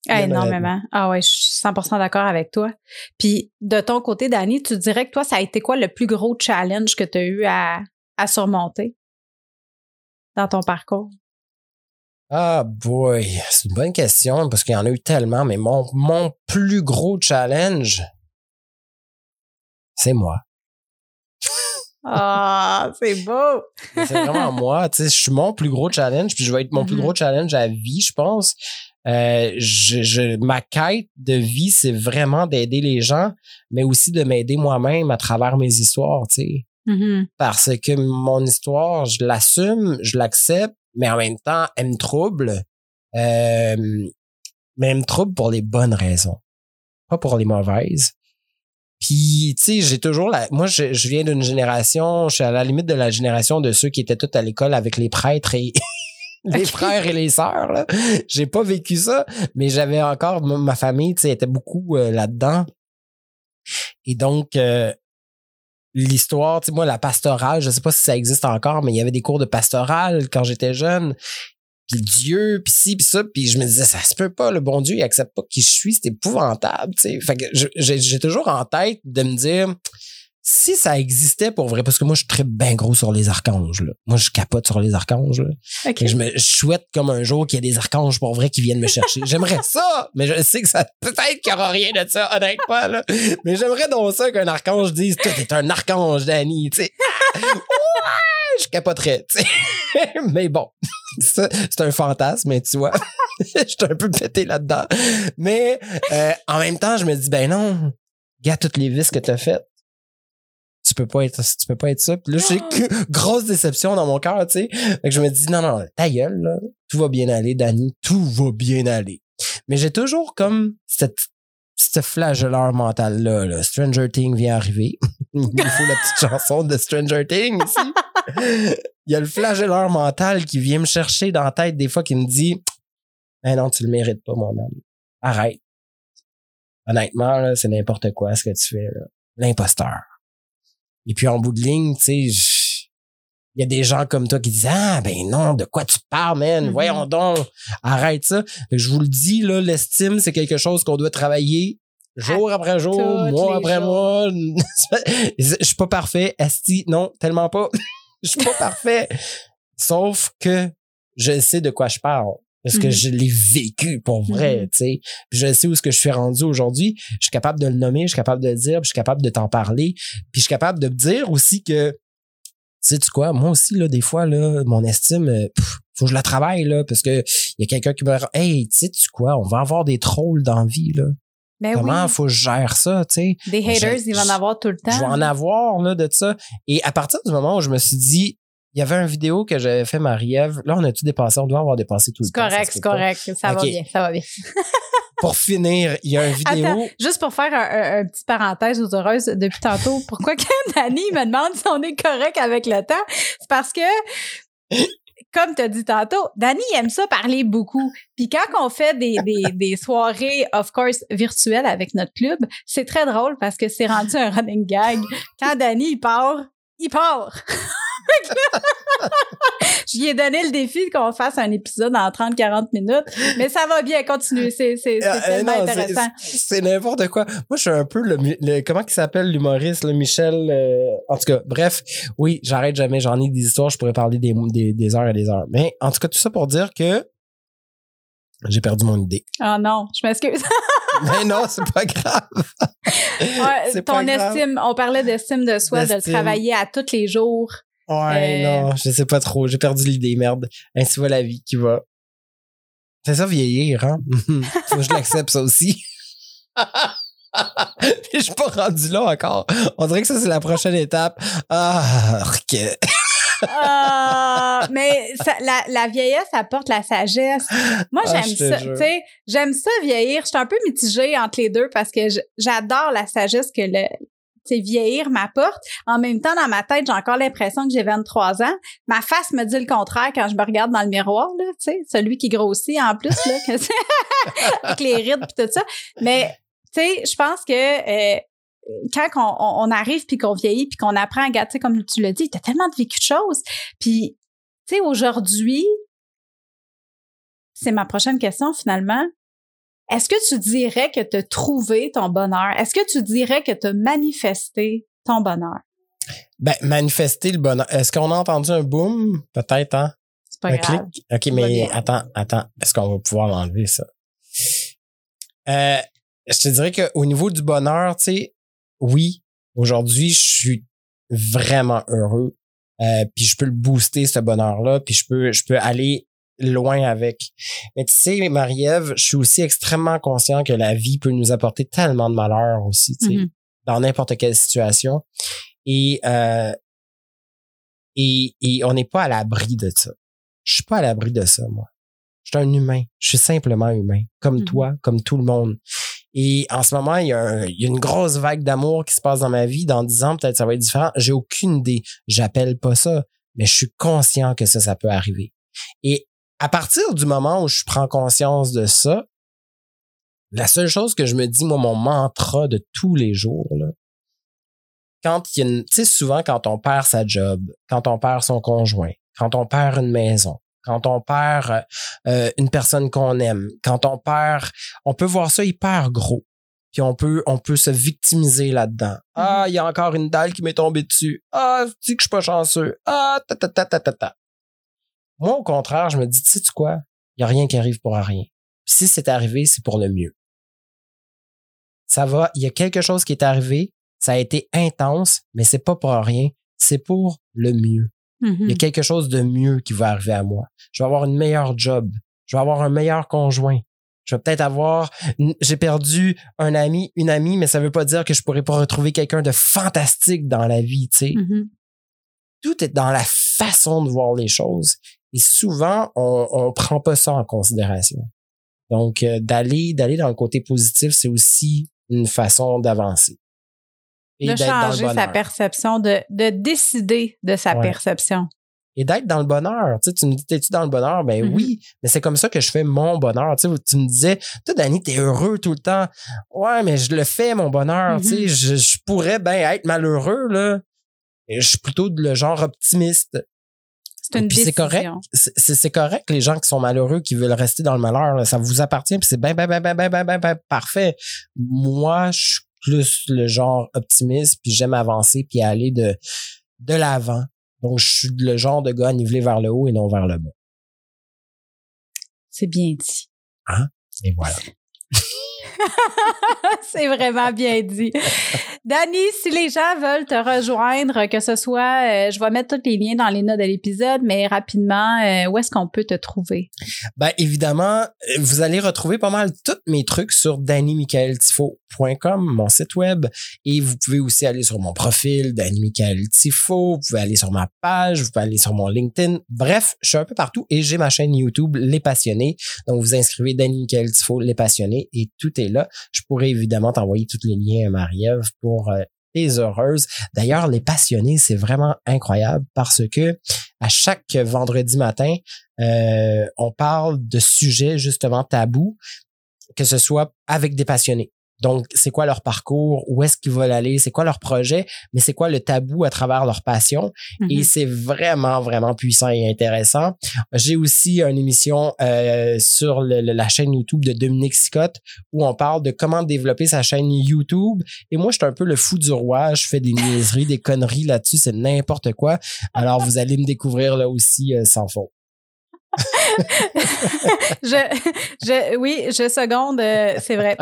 Ah, énormément. Ah ouais, je suis 100% d'accord avec toi. Puis de ton côté, Dani, tu dirais que toi, ça a été quoi le plus gros challenge que tu as eu à, à surmonter dans ton parcours? Ah boy, c'est une bonne question parce qu'il y en a eu tellement, mais mon, mon plus gros challenge, c'est moi. Ah, c'est beau! C'est vraiment moi. Tu sais, je suis mon plus gros challenge, puis je vais être mon plus Mhm. gros challenge à vie, je pense. Euh, je, je, ma quête de vie, c'est vraiment d'aider les gens, mais aussi de m'aider moi-même à travers mes histoires, tu sais. Mhm. Parce que mon histoire, je l'assume, je l'accepte, mais en même temps, elle me trouble. Euh, mais elle me trouble pour les bonnes raisons, pas pour les mauvaises. Puis, tu sais, j'ai toujours la... Moi, je, je viens d'une génération, je suis à la limite de la génération de ceux qui étaient tous à l'école avec les prêtres et les frères et les sœurs. là. J'ai pas vécu ça, mais j'avais encore... Ma ma famille, tu sais, était beaucoup euh, là-dedans. Et donc, euh, l'histoire, tu sais, moi, la pastorale, je sais pas si ça existe encore, mais il y avait des cours de pastorale quand j'étais jeune. Puis Dieu, puis ci, puis ça, puis je me disais, ça se peut pas, le bon Dieu, il accepte pas qui je suis, c'est épouvantable, tu sais. Fait que j'ai toujours en tête de me dire, si ça existait pour vrai, parce que moi, je suis très bien gros sur les archanges, là. Moi, je capote sur les archanges, là. Et je me je souhaite comme un jour qu'il y ait des archanges pour vrai qui viennent me chercher. J'aimerais ça, mais je sais que ça peut-être qu'il n'y aura rien de ça, honnêtement. Là. Mais j'aimerais donc ça qu'un archange dise Toi, t'es un archange, Danny. Tu sais. ouais, je capoterais. tu sais. mais bon, ça, c'est un fantasme, mais tu vois. je suis un peu pété là-dedans. Mais euh, en même temps, je me dis Ben non, gars, toutes les vices que tu as faites peux pas être tu peux pas être ça. Puis là j'ai que grosse déception dans mon cœur tu sais. Fait que je me dis non non ta gueule là. Tout va bien aller Danny tout va bien aller. Mais j'ai toujours comme cette ce flagelleur mental là, là. Stranger Things vient arriver. Il faut la petite chanson de Stranger Things ici. Il y a le flagelleur mental qui vient me chercher dans la tête des fois qui me dit eh non tu le mérites pas mon âme arrête. Honnêtement c'est n'importe quoi ce que tu fais l'imposteur et puis en bout de ligne, tu sais, il y a des gens comme toi qui disent ah ben non de quoi tu parles man? Mhm. voyons donc arrête ça. Je vous le dis là l'estime c'est quelque chose qu'on doit travailler jour après jour mois après jours. mois je suis pas parfait esti non tellement pas. Je suis pas parfait. Sauf que je sais de quoi je parle parce que Mhm. je l'ai vécu pour vrai, Mhm. tu sais. Puis Je sais où ce que je suis rendu aujourd'hui. Je suis capable de le nommer, je suis capable de le dire, puis je suis capable de t'en parler. Puis je suis capable de me dire aussi que, sais tu quoi, moi aussi, là, des fois, là, mon estime, euh, pff, faut que je la travaille, là, parce que il y a quelqu'un qui me dit, hey, tu sais tu quoi, on va avoir des trolls dans la vie, là. Ben Comment oui, faut que je gère ça, tu sais? des haters, je- il va en avoir tout le temps. Je vais en avoir là de ça. Et à partir du moment où je me suis dit, il y avait une vidéo que j'avais fait Marie-Ève. Là, on a tout dépassé. On doit avoir dépassé tout le temps. correct, c'est pas. correct. Ça va bien, ça va bien. Pour finir, il y a une vidéo. Attends, juste pour faire un, un- un petit parenthèse aux heureuses depuis tantôt, pourquoi que Dani me demande si on est correct avec le temps? C'est parce que, comme tu as dit tantôt, Dani aime ça parler beaucoup. Puis quand on fait des, des, des soirées, of course, virtuelles avec notre club, c'est très drôle parce que c'est rendu un running gag. Quand Dani, il part, il part. Je lui ai donné le défi qu'on fasse un épisode en 30-40 minutes, mais ça va bien continuer. C'est c'est- c'est Euh, tellement non, intéressant. C'est n'importe quoi. Moi, je suis un peu le, comment il s'appelle l'humoriste, le Michel. euh, en tout cas, bref, oui, j'arrête jamais. J'en ai des histoires. Je pourrais parler des, des, des heures et des heures. Mais en tout cas, tout ça pour dire que j'ai perdu mon idée. Oh non, je m'excuse. Mais non, c'est pas grave. Ouais, ton pas grave. estime, on parlait d'estime de soi, de le travailler à tous les jours. Ouais, Euh, non, je sais pas trop. J'ai perdu l'idée, merde. Ainsi va la vie qui va. C'est ça vieillir, hein? Faut que je l'accepte, ça aussi. je suis pas rendu là encore. On dirait que ça, c'est la prochaine étape. Ah, ok. Ah, mais ça- la, la vieillesse apporte la sagesse. Moi, Ah, j'aime ça. jure. Tu sais, j'aime ça vieillir. Je suis un peu mitigée entre les deux parce que j'adore la sagesse que le sais, vieillir m'apporte. En même temps, dans ma tête, j'ai encore l'impression que j'ai 23 ans. Ma face me dit le contraire quand je me regarde dans le miroir, là, tu sais, celui qui grossit en plus, là, que c'est- avec les rides puis tout ça. Mais, tu sais, je pense que euh, quand on arrive puis qu'on vieillit puis qu'on apprend à gâter, comme tu l'as dit, t'as tellement de vécu de choses. Puis, tu sais, aujourd'hui, c'est ma prochaine question finalement. Est-ce que tu dirais que tu as trouvé ton bonheur? Est-ce que tu dirais que tu as manifesté ton bonheur? Ben, manifester le bonheur. Est-ce qu'on a entendu un boom? Peut-être, hein? C'est pas un grave. clic? OK, mais attends, attends. Est-ce qu'on va pouvoir l'enlever, ça? Euh, je te dirais qu'au niveau du bonheur, tu sais, oui, aujourd'hui, je suis vraiment heureux. Euh, puis je peux le booster, ce bonheur-là, puis je peux, je peux aller loin avec. Mais tu sais, Marie-Ève, je suis aussi extrêmement conscient que la vie peut nous apporter tellement de malheur aussi, tu sais, Mhm. dans n'importe quelle situation. Et, euh, et, et on n'est pas à l'abri de ça. Je suis pas à l'abri de ça, moi. Je suis un humain. Je suis simplement humain. Comme Mhm. toi, comme tout le monde. Et en ce moment, il y, a un- il y a une grosse vague d'amour qui se passe dans ma vie. Dans dix ans, peut-être ça va être différent. J'ai aucune idée. J'appelle pas ça. Mais je suis conscient que ça, ça peut arriver. Et à partir du moment où je prends conscience de ça, la seule chose que je me dis, moi, mon mantra de tous les jours, là, quand il y a une, tu sais, souvent quand on perd sa job, quand on perd son conjoint, quand on perd une maison, quand on perd euh, euh, une personne qu'on aime, quand on perd, on peut voir ça hyper gros. Puis on peut, on peut se victimiser là-dedans. Ah, il y a encore une dalle qui m'est tombée dessus. Ah, tu dis que je suis pas chanceux? Ah, ta ta ta ta ta ta. Moi, au contraire, je me dis, tu sais quoi? Il y a rien qui arrive pour rien. Puis si c'est arrivé, c'est pour le mieux. Ça va, il y a quelque chose qui est arrivé, ça a été intense, mais c'est pas pour rien, c'est pour le mieux. Mhm. Il y a quelque chose de mieux qui va arriver à moi. Je vais avoir une meilleure job. Je vais avoir un meilleur conjoint. Je vais peut-être avoir, j'ai perdu un ami, une amie, mais ça veut pas dire que je pourrais pas retrouver quelqu'un de fantastique dans la vie, tu sais. Mhm. Tout est dans la façon de voir les choses. Et souvent, on, on prend pas ça en considération. Donc, euh, d'aller, d'aller dans le côté positif, c'est aussi une façon d'avancer. Et De d'être dans le changer sa perception, de, de décider de sa Ouais. perception. et d'être dans le bonheur. Tu, sais, tu me dis, t'es-tu dans le bonheur? Ben Mhm. oui, mais c'est comme ça que je fais mon bonheur. Tu, sais, tu me disais, toi, Dani, t'es heureux tout le temps. Ouais, mais je le fais, mon bonheur. Tu sais, Mhm. je, je pourrais bien être malheureux, là. Et je suis plutôt le genre optimiste. C'est une Puis c'est correct. décision. C'est correct, les gens qui sont malheureux, qui veulent rester dans le malheur, là, ça vous appartient, puis c'est ben, ben, ben, ben, ben, ben, ben, ben, parfait. Moi, je suis plus le genre optimiste, puis j'aime avancer, puis aller de, de l'avant. Donc, je suis le genre de gars à niveler vers le haut et non vers le bas. C'est bien dit. Et voilà. c'est vraiment bien dit. Dani, si les gens veulent te rejoindre, que ce soit, euh, je vais mettre tous les liens dans les notes de l'épisode, mais rapidement, euh, où est-ce qu'on peut te trouver? Ben, évidemment, euh, vous allez retrouver pas mal tous mes trucs sur dannymichaeltifo.com, mon site web. Et vous pouvez aussi aller sur mon profil, Danny. Vous pouvez aller sur ma page, vous pouvez aller sur mon LinkedIn. Bref, je suis un peu partout et j'ai ma chaîne YouTube, Les Passionnés. Donc, vous inscrivez Danny Michael Tifo, Les Passionnés et tout est là. Je pourrais évidemment t'envoyer tous les liens à Marie-Ève pour euh, heureuses. D'ailleurs, Les Passionnés, c'est vraiment incroyable parce que à chaque vendredi matin, euh, on parle de sujets justement tabous, que ce soit avec des passionnés. Donc, c'est quoi leur parcours, où est-ce qu'ils veulent aller, c'est quoi leur projet, mais c'est quoi le tabou à travers leur passion? Et Mhm. c'est vraiment, vraiment puissant et intéressant. J'ai aussi une émission euh, sur le- le- la chaîne YouTube de Dominique Scott où on parle de comment développer sa chaîne YouTube. Et moi, je suis un peu le fou du roi. Je fais des niaiseries, des conneries là-dessus. C'est n'importe quoi. Alors, vous allez me découvrir là aussi euh, sans faute. je, oui, je seconde, euh, c'est vrai.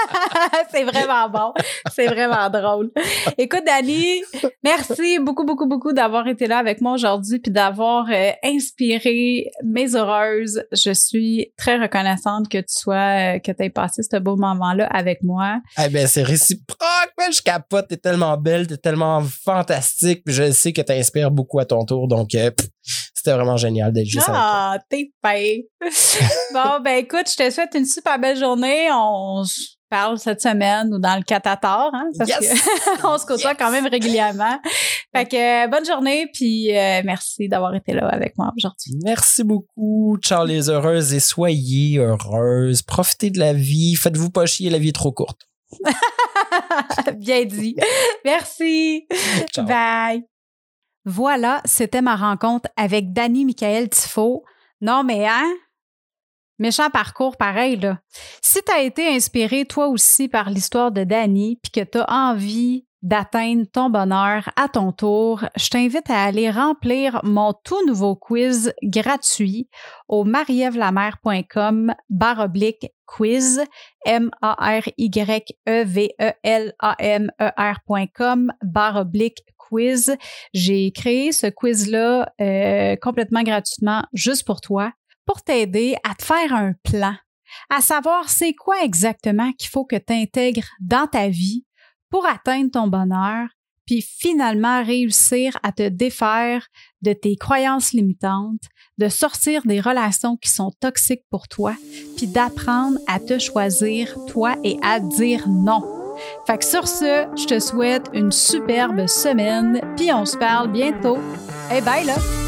c'est vraiment bon. C'est vraiment drôle. Écoute, Dani, merci beaucoup, beaucoup, beaucoup d'avoir été là avec moi aujourd'hui puis d'avoir euh, inspiré mes heureuses. Je suis très reconnaissante que tu sois, euh, que tu aies passé ce beau moment-là avec moi. Eh ben, c'est réciproque. Je capote. T'es tellement belle, t'es tellement fantastique. Je sais que t'inspires beaucoup à ton tour. Donc, c'était vraiment génial d'être juste avec toi. Ah, t'es paix. bon, ben écoute, je te souhaite une super belle journée. On se parle cette semaine ou dans le catator, hein, parce Yes! se côtoie quand même régulièrement. Fait que euh, bonne journée, puis euh, merci d'avoir été là avec moi aujourd'hui. Merci beaucoup, ciao les heureuses et soyez heureuses. Profitez de la vie. Faites-vous pas chier, la vie est trop courte. Bien dit. Merci. Ciao. Bye. Voilà, c'était ma rencontre avec Danny Michael Tifo. Non, mais hein? Méchant parcours pareil, là. Si tu as été inspiré toi aussi par l'histoire de Danny puis que tu as envie d'atteindre ton bonheur à ton tour, je t'invite à aller remplir mon tout nouveau quiz gratuit au marievlamer.com barre quiz M-A-R-Y-E-V-E-L-A-M-E-R.com barre oblique quiz. J'ai créé ce quiz-là euh, complètement gratuitement juste pour toi, pour t'aider à te faire un plan, à savoir c'est quoi exactement qu'il faut que tu intègres dans ta vie pour atteindre ton bonheur, puis finalement réussir à te défaire de tes croyances limitantes, de sortir des relations qui sont toxiques pour toi, puis d'apprendre à te choisir toi et à dire non. Fait que sur ce, je te souhaite une superbe semaine, puis on se parle bientôt. Hey, bye là!